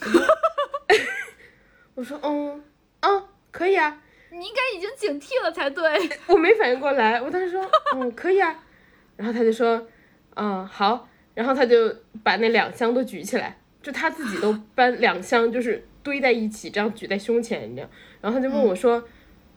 我说，嗯，嗯，可以啊。你应该已经警惕了才对。我没反应过来，我当时说，嗯，可以啊。然后他就说，嗯，好。然后他就把那两箱都举起来，就他自己都搬两箱，就是堆在一起，这样举在胸前这样。然后他就问我说，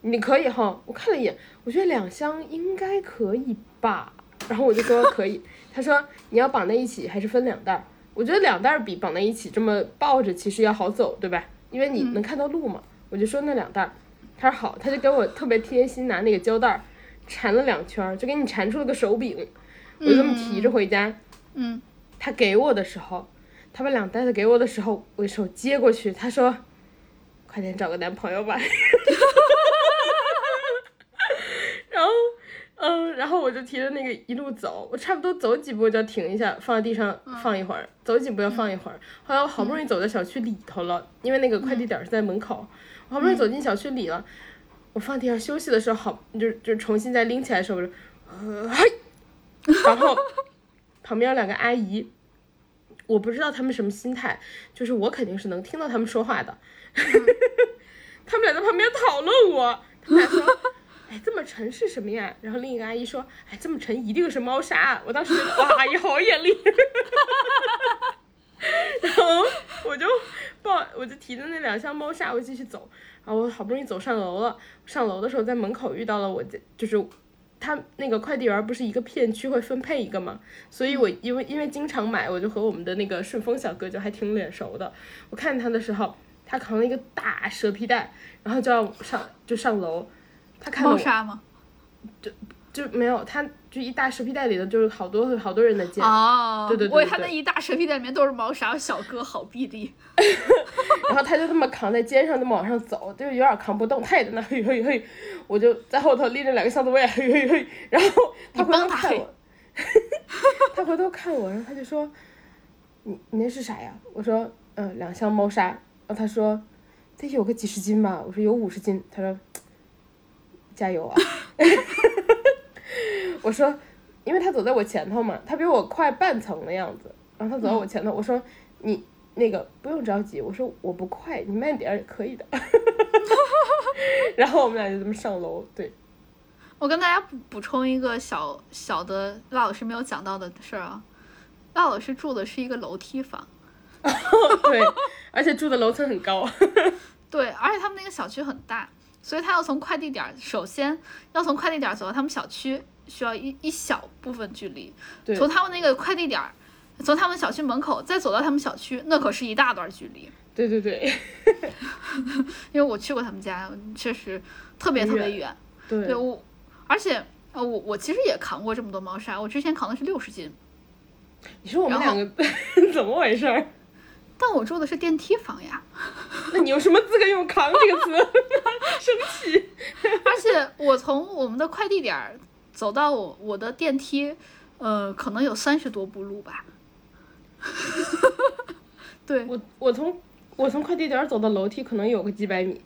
你可以哈？我看了一眼，我觉得两箱应该可以吧。然后我就说可以。他说你要绑在一起还是分两袋？我觉得两袋比绑在一起这么抱着其实要好走，对吧？因为你能看到路嘛。我就说那两袋。他说好，他就给我特别贴心，拿那个胶带缠了两圈，就给你缠出了个手柄。我就这么提着回家。嗯。他给我的时候，他把两袋子给我的时候，我手接过去，他说：“快点找个男朋友吧。” 然后，嗯，然后我就提着那个一路走，我差不多走几步就要停一下，放在地上放一会儿，走几步要放一会儿。后来我好不容易走到小区里头了，因为那个快递点是在门口。我好不容易走进小区里了，我放地上休息的时候，好就就重新再拎起来的时候，呃嘿，然后旁边有两个阿姨，我不知道他们什么心态，就是我肯定是能听到他们说话的，他们俩在旁边讨论我，他们俩说，哎这么沉是什么呀？然后另一个阿姨说，哎这么沉一定是猫砂，我当时哇阿姨好眼力，然后我就。抱，我就提着那两箱猫砂，我继续走。然后我好不容易走上楼了。上楼的时候，在门口遇到了我，就是他那个快递员不是一个片区会分配一个嘛？所以我因为因为经常买，我就和我们的那个顺丰小哥就还挺脸熟的。我看他的时候，他扛了一个大蛇皮袋，然后就要上就上楼。他看猫砂吗？就。就没有，他就一大蛇皮袋里的就是好多好多人的剑，哦，对对对，我他那一大蛇皮袋里面都是猫砂，小哥好臂力，然后他就这么扛在肩上，这么往上走，就有点扛不动，他也在那嘿嘿嘿，我就在后头拎着两个箱子，我也嘿嘿嘿，然后他回头看我，他回头看我，然后他就说，你你那是啥呀？我说，嗯，两箱猫砂，然后他说，得有个几十斤吧？我说有五十斤，他说，加油啊！我说，因为他走在我前头嘛，他比我快半层的样子，然后他走在我前头，我说你那个不用着急，我说我不快，你慢点也可以的。然后我们俩就这么上楼。对，我跟大家补补充一个小小的赖老师没有讲到的事儿啊，赖老师住的是一个楼梯房，对，而且住的楼层很高，对，而且他们那个小区很大。所以他要从快递点，首先要从快递点走到他们小区，需要一一小部分距离。从他们那个快递点，从他们小区门口再走到他们小区，那可是一大段距离。对对对，因为我去过他们家，确实特别特别远。对，我而且呃，我我其实也扛过这么多猫砂，我之前扛的是六十斤。你说我们两个 怎么回事？但我住的是电梯房呀，那你有什么资格用“扛”这个词？生气。而且我从我们的快递点走到我我的电梯，呃，可能有三十多步路吧。对，我我从我从快递点走到楼梯可能有个几百米。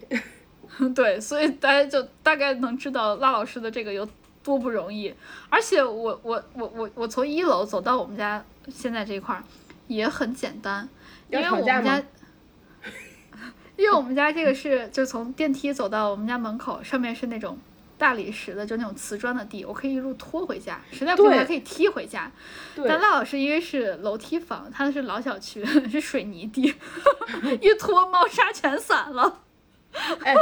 对，所以大家就大概能知道拉老师的这个有多不容易。而且我我我我我从一楼走到我们家现在这块儿也很简单。因为我们家，因为我们家这个是就从电梯走到我们家门口，上面是那种大理石的，就那种瓷砖的地，我可以一路拖回家，实在不行还可以踢回家。但赖老师因为是楼梯房，他的是老小区，是水泥地，一拖猫砂全散了。哎，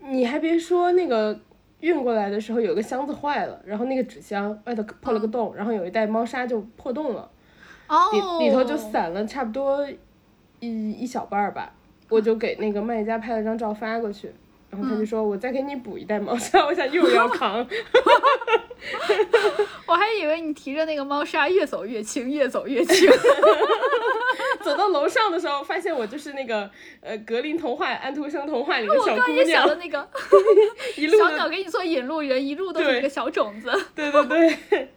你还别说，那个运过来的时候有个箱子坏了，然后那个纸箱外头破了个洞，然后有一袋猫砂就破洞了，里里头就散了差不多。一一小半儿吧，我就给那个卖家拍了张照发过去，然后他就说我再给你补一袋猫砂，我想又要 扛，我还以为你提着那个猫砂越走越轻，越走越轻，走到楼上的时候发现我就是那个呃格林童话安徒生童话里的小姑娘，的那个一路小鸟给你做引路人，一路都是一个小种子，对对对，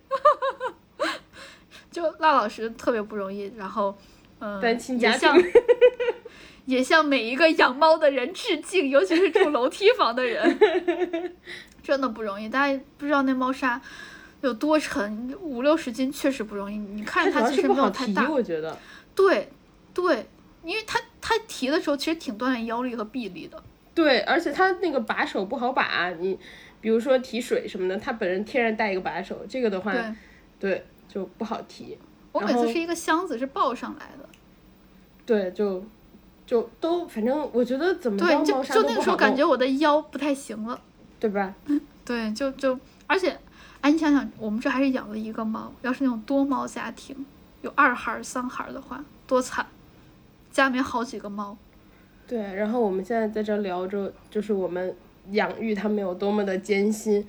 就赖老师特别不容易，然后。单亲家庭，也向每一个养猫的人致敬，尤其是住楼梯房的人，真的不容易。大家不知道那猫砂有多沉，五六十斤确实不容易。你看着它其实没有太大，我觉得。对，对，因为它它提的时候其实挺锻炼腰力和臂力的。对，而且它那个把手不好把，你比如说提水什么的，它本人天然带一个把手，这个的话，对，对，就不好提。我每次是一个箱子是抱上来的，对，就就都反正我觉得怎么着对，就就那个时候感觉我的腰不太行了，对吧？对，就就而且，哎，你想想，我们这还是养了一个猫，要是那种多猫家庭，有二孩、三孩的话，多惨，家里面好几个猫。对，然后我们现在在这聊着，就是我们养育他们有多么的艰辛。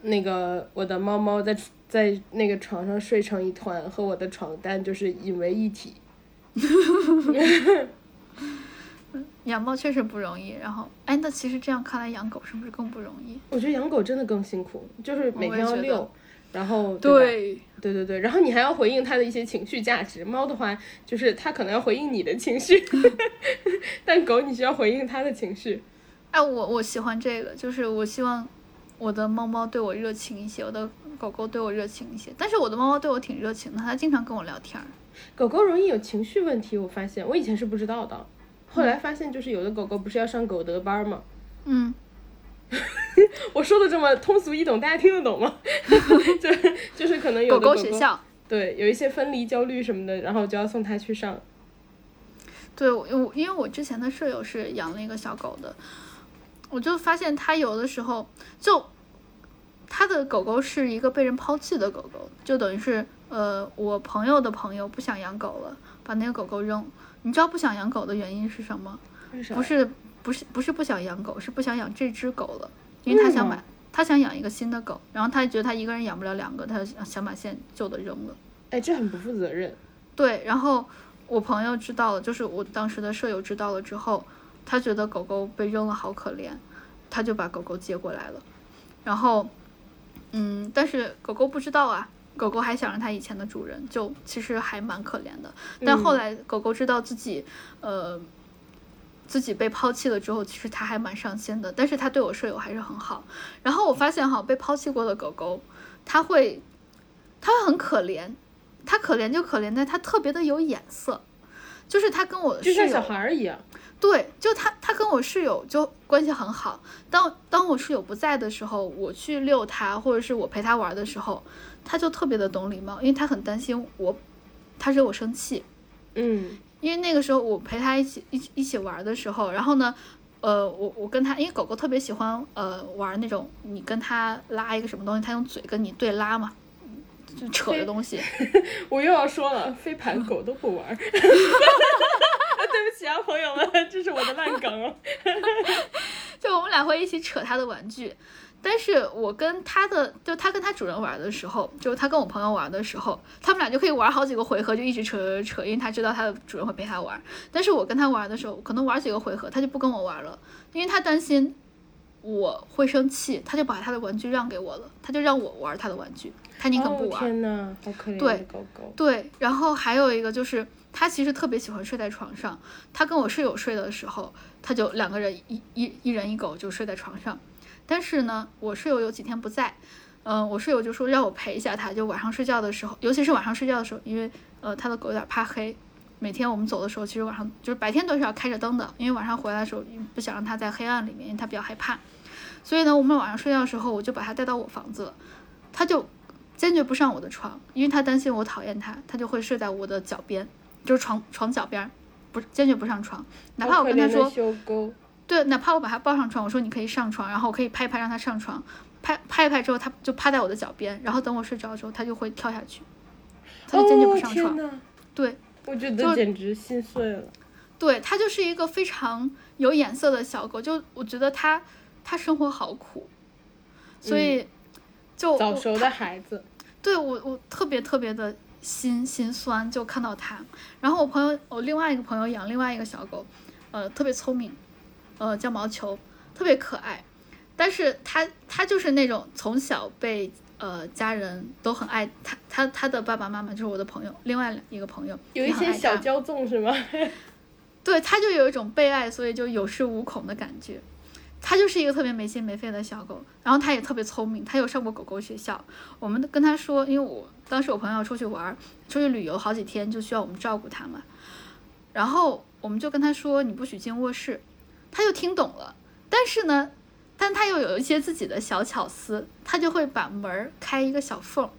那个我的猫猫在在那个床上睡成一团，和我的床单就是引为一体。养猫确实不容易，然后，哎，那其实这样看来，养狗是不是更不容易？我觉得养狗真的更辛苦，就是每天要遛，然后吧对，对对对，然后你还要回应它的一些情绪价值。猫的话，就是它可能要回应你的情绪，但狗你需要回应它的情绪。哎，我我喜欢这个，就是我希望我的猫猫对我热情一些，我的狗狗对我热情一些。但是我的猫猫对我挺热情的，它经常跟我聊天儿。狗狗容易有情绪问题，我发现我以前是不知道的，后来发现就是有的狗狗不是要上狗德班吗？嗯，我说的这么通俗易懂，大家听得懂吗？就就是可能有狗的狗狗学校。对有一些分离焦虑什么的，然后就要送它去上。对，我我因为我之前的舍友是养了一个小狗的，我就发现它有的时候就它的狗狗是一个被人抛弃的狗狗，就等于是呃我朋友的朋友不想养狗了，把那个狗狗扔。你知道不想养狗的原因是什么？不是不是不是不想养狗，是不想养这只狗了，因为他想买他想养一个新的狗，然后他觉得他一个人养不了两个，他想想把现旧的扔了。哎，这很不负责任。对，然后我朋友知道了，就是我当时的舍友知道了之后，他觉得狗狗被扔了好可怜，他就把狗狗接过来了。然后，嗯，但是狗狗不知道啊，狗狗还想着它以前的主人，就其实还蛮可怜的。但后来狗狗知道自己，呃，自己被抛弃了之后，其实它还蛮伤心的。但是它对我舍友还是很好。然后我发现哈，被抛弃过的狗狗，它会，它会很可怜。它可怜就可怜在它特别的有眼色，就是它跟我的室就像小友，孩儿一样。对，就它它跟我室友就关系很好。当当我室友不在的时候，我去遛它，或者是我陪它玩的时候，它就特别的懂礼貌，因为他很担心我，他惹我生气。嗯，因为那个时候我陪他一起一起一起玩的时候，然后呢，呃，我我跟他，因为狗狗特别喜欢呃玩那种你跟它拉一个什么东西，它用嘴跟你对拉嘛，就扯的东西。我又要说了，飞盘狗都不玩儿。对不起啊，朋友们，这是我的烂梗哦。就我们俩会一起扯他的玩具，但是我跟他的，就他跟他主人玩的时候，就是他跟我朋友玩的时候，他们俩就可以玩好几个回合，就一直扯扯扯，因为他知道他的主人会陪他玩。但是我跟他玩的时候，可能玩几个回合，他就不跟我玩了，因为他担心我会生气，他就把他的玩具让给我了，他就让我玩他的玩具，他宁肯不哦玩。天哪，好可怜对的狗狗。对，然后还有一个就是，他其实特别喜欢睡在床上。他跟我室友睡的时候，他就两个人一一一人一狗就睡在床上。但是呢，我室友有几天不在，嗯、我室友就说让我陪一下他，就晚上睡觉的时候，尤其是晚上睡觉的时候，因为呃他的狗有点怕黑。每天我们走的时候，其实晚上就是白天都是要开着灯的，因为晚上回来的时候不想让它在黑暗里面，因为它比较害怕。所以呢，我们晚上睡觉的时候，我就把它带到我房子了，它就坚决不上我的床，因为他担心我讨厌他，他就会睡在我的脚边，就是床床脚边，不坚决不上床。哪怕我跟他说，对，哪怕我把他抱上床，我说你可以上床，然后我可以拍一拍让他上床，拍拍一拍之后，他就趴在我的脚边，然后等我睡着之后，他就会跳下去，他就坚决不上床。哦、对我觉就得简直心碎了。对，它就是一个非常有眼色的小狗，就我觉得它它生活好苦，所以就我早熟的孩子。对我，我特别特别的心心酸，就看到它。然后我朋友，我另外一个朋友养另外一个小狗，呃，特别聪明，呃，叫毛球，特别可爱。但是它它就是那种从小被呃家人都很爱它，它它的爸爸妈妈就是我的朋友，另外一个朋友有一些小骄纵是吗？对，它就有一种被爱，所以就有恃无恐的感觉。它就是一个特别没心没肺的小狗，然后它也特别聪明，它有上过狗狗学校。我们跟它说，因为我当时我朋友出去玩儿，出去旅游好几天，就需要我们照顾它嘛。然后我们就跟它说，你不许进卧室，它就听懂了。但是呢，但他又有一些自己的小巧思，他就会把门儿开一个小缝，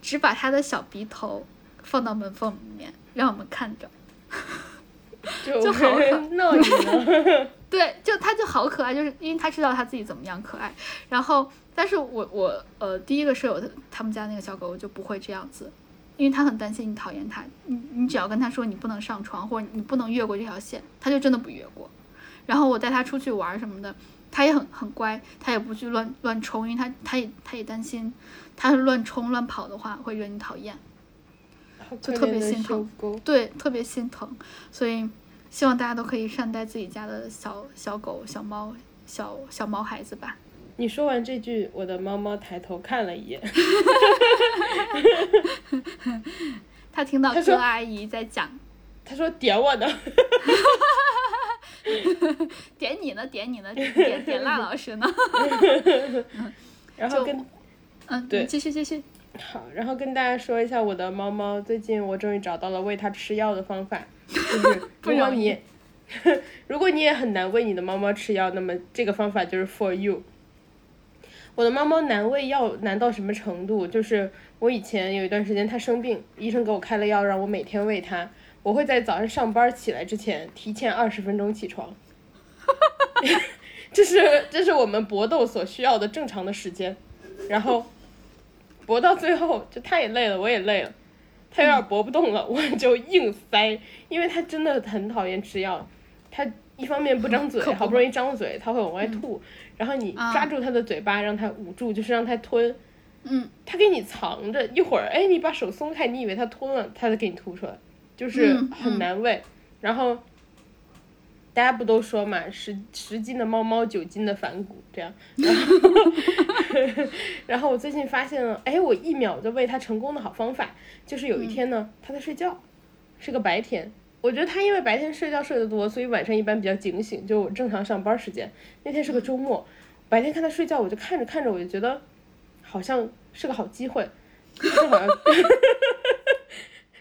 只把他的小鼻头放到门缝里面，让我们看着。就好可闹你呢。对，就他就好可爱，就是因为他知道他自己怎么样可爱。然后，但是我我呃，第一个舍友他他们家那个小狗就不会这样子，因为他很担心你讨厌他。你你只要跟他说你不能上床，或者你不能越过这条线，他就真的不越过。然后我带他出去玩什么的，他也很很乖，他也不去乱乱冲，因为他他也他也担心，他乱冲乱跑的话会惹你讨厌，就特别心疼。对，特别心疼，所以。希望大家都可以善待自己家的小小狗、小猫、小小毛孩子吧。你说完这句，我的猫猫抬头看了一眼，他听到柯阿姨在讲，他说点我呢，点你呢，点你呢，点点辣老师呢。然后跟，嗯，对，继续继续。好，然后跟大家说一下我的猫猫，最近我终于找到了喂它吃药的方法。就是 如果你，如果你也很难喂你的猫猫吃药，那么这个方法就是 for you。我的猫猫难喂药难到什么程度？就是我以前有一段时间它生病，医生给我开了药让我每天喂它，我会在早上上班起来之前提前二十分钟起床。这是这是我们搏斗所需要的正常的时间，然后搏到最后就他也累了，我也累了。他有点搏不动了，我就硬塞，因为他真的很讨厌吃药。他一方面不张嘴，好不容易张嘴，他会往外吐。然后你抓住他的嘴巴，让他捂住，就是让他吞。嗯。他给你藏着，一会儿，哎，你把手松开，你以为他吞了，他再给你吐出来，就是很难喂。然后。大家不都说嘛，十十斤的猫猫，九斤的反骨，这样。然后 然后我最近发现了，哎，我一秒就喂它成功的好方法，就是有一天呢，它在睡觉，是个白天。我觉得它因为白天睡觉睡得多，所以晚上一般比较警醒，就我正常上班时间。那天是个周末，白天看它睡觉，我就看着看着，我就觉得好像是个好机会。它正好要，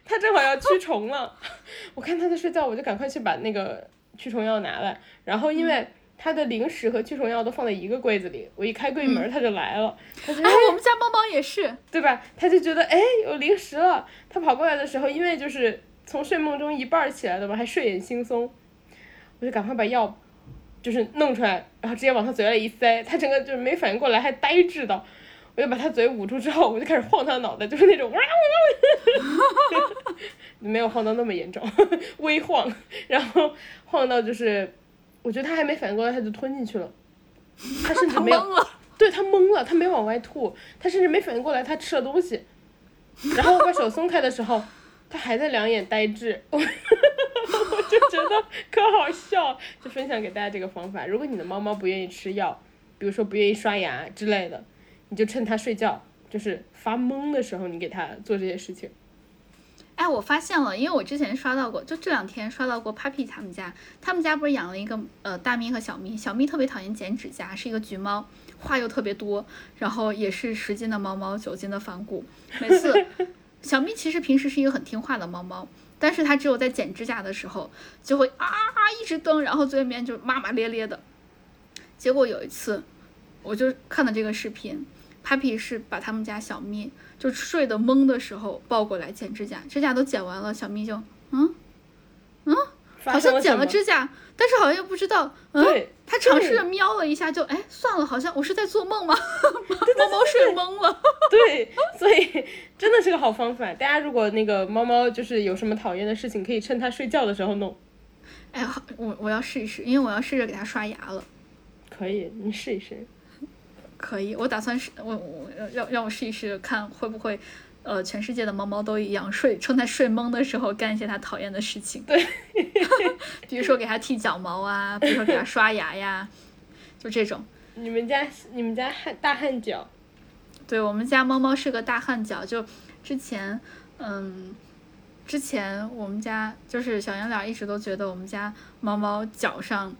它正好要驱虫了。我看他在睡觉，我就赶快去把那个。驱虫药拿来，然后因为他的零食和驱虫药都放在一个柜子里，我一开柜门他就来了。哎，我们家猫猫也是，对吧？他就觉得哎有零食了，他跑过来的时候，因为就是从睡梦中一半起来的嘛，还睡眼惺忪，我就赶快把药就是弄出来，然后直接往他嘴里一塞，他整个就是没反应过来，还呆滞的。我就把他嘴捂住之后，我就开始晃他的脑袋，就是那种哇哇哇，没有晃到那么严重，微晃，然后晃到就是，我觉得他还没反应过来，他就吞进去了，他甚至没有，对他懵了，他没往外吐，他甚至没反应过来他吃了东西，然后我把手松开的时候，他还在两眼呆滞，我就觉得可好笑，就分享给大家这个方法，如果你的猫猫不愿意吃药，比如说不愿意刷牙之类的。你就趁它睡觉，就是发懵的时候，你给它做这些事情。哎，我发现了，因为我之前刷到过，就这两天刷到过 Papi 他们家，他们家不是养了一个呃大咪和小咪，小咪特别讨厌剪指甲，是一个橘猫，话又特别多，然后也是十斤的猫猫，九斤的反骨。每次 小咪其实平时是一个很听话的猫猫，但是它只有在剪指甲的时候就会啊一直蹬，然后嘴里面就骂骂咧咧的。结果有一次，我就看了这个视频。Papi 是把他们家小咪就睡得懵的时候抱过来剪指甲，指甲都剪完了，小咪就嗯嗯，好像剪了指甲，但是好像又不知道，嗯，他尝试着瞄了一下，就哎算了，好像我是在做梦吗？猫猫睡懵了，对，所以 真的是个好方法。大家如果那个猫猫就是有什么讨厌的事情，可以趁它睡觉的时候弄。哎，我我要试一试，因为我要试着给它刷牙了。可以，你试一试。可以，我打算试，我我让让我试一试，看会不会，呃，全世界的猫猫都一样，睡趁它睡懵的时候干一些它讨厌的事情。对，比如说给它剃脚毛啊，比如说给它刷牙呀，就这种。你们家你们家汉大汗脚？对我们家猫猫是个大汗脚，就之前，嗯，之前我们家就是小圆脸一直都觉得我们家猫猫脚上。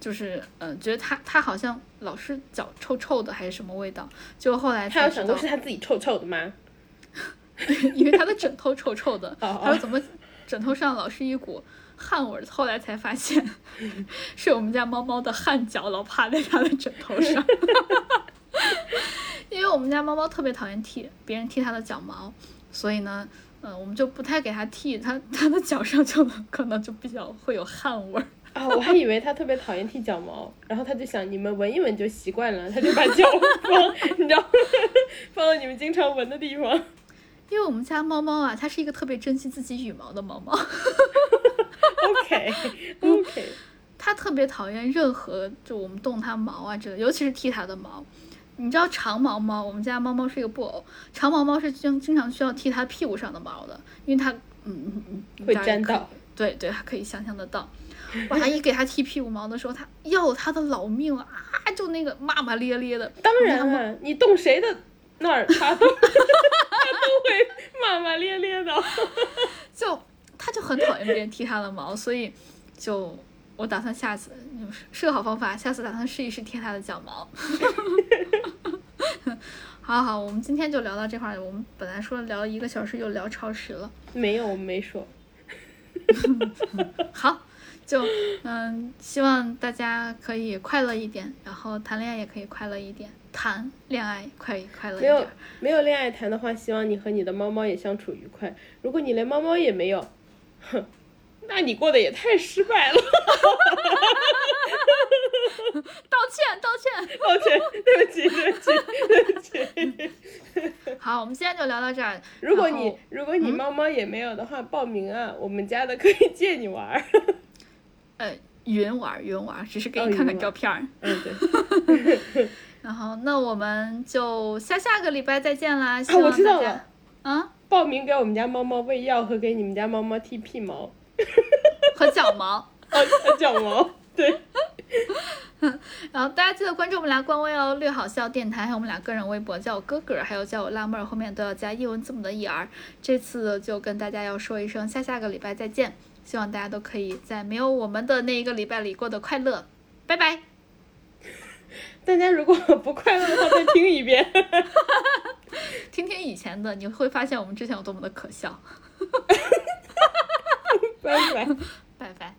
就是，嗯，觉得它它好像老是脚臭臭的，还是什么味道？就后来他有想过是他自己臭臭的吗？因为他的枕头臭臭的。他说怎么枕头上老是一股汗味儿，后来才发现 是我们家猫猫的汗脚老趴在它的枕头上。因为我们家猫猫特别讨厌剃别人剃它的脚毛，所以呢，嗯、我们就不太给它剃，它它的脚上就可能就比较会有汗味儿。啊，我还以为他特别讨厌剃脚毛，然后他就想你们闻一闻就习惯了，他就把脚 放，你知道吗？放到你们经常闻的地方。因为我们家猫猫啊，它是一个特别珍惜自己羽毛的猫猫，OK OK，它特别讨厌任何就我们动它毛啊之类，尤其是剃它的毛。你知道长毛猫，我们家猫猫是一个布偶，长毛猫是经经常需要剃它屁股上的毛的，因为它嗯嗯嗯会大家可以沾到。对对，可以想象得到。哇，一给他剃屁股毛的时候，他要他的老命啊，就那个骂骂咧咧的。当然了，你动谁的那儿，他都 他都会骂骂咧咧的。就他就很讨厌别人剃他的毛，所以就我打算下次就是是个好方法，下次打算试一试剃他的脚毛。好好，我们今天就聊到这块儿。我们本来说聊一个小时，又聊超时了。没有，我没说。好，就嗯，希望大家可以快乐一点，然后谈恋爱也可以快乐一点，谈恋爱快快乐一没有点。没有恋爱谈的话，希望你和你的猫猫也相处愉快。如果你连猫猫也没有，哼，那你过得也太失败了。道歉，道歉。抱歉，对不起，对不起，对不起。好，我们现在就聊到这儿。如果你如果你猫猫也没有的话，报名啊，我们家的可以借你玩儿。呃云玩儿云玩儿，只是给哦你看看照片儿。嗯，对。然后，那我们就下下个礼拜再见啦！我望大家知道了，啊，报名给我们家猫猫喂药和给你们家猫猫剃屁毛，和脚毛。哦，脚毛，对。然后大家记得关注我们俩官微哦，略好笑电台，还有我们俩个人微博，叫我哥哥，还有叫我辣妹儿，后面都要加英文字母的 er。这次就跟大家要说一声，下下个礼拜再见，希望大家都可以在没有我们的那一个礼拜里过得快乐，拜拜。大家如果不快乐的话，再听一遍。听听以前的，你会发现我们之前有多么的可笑。拜拜。拜拜。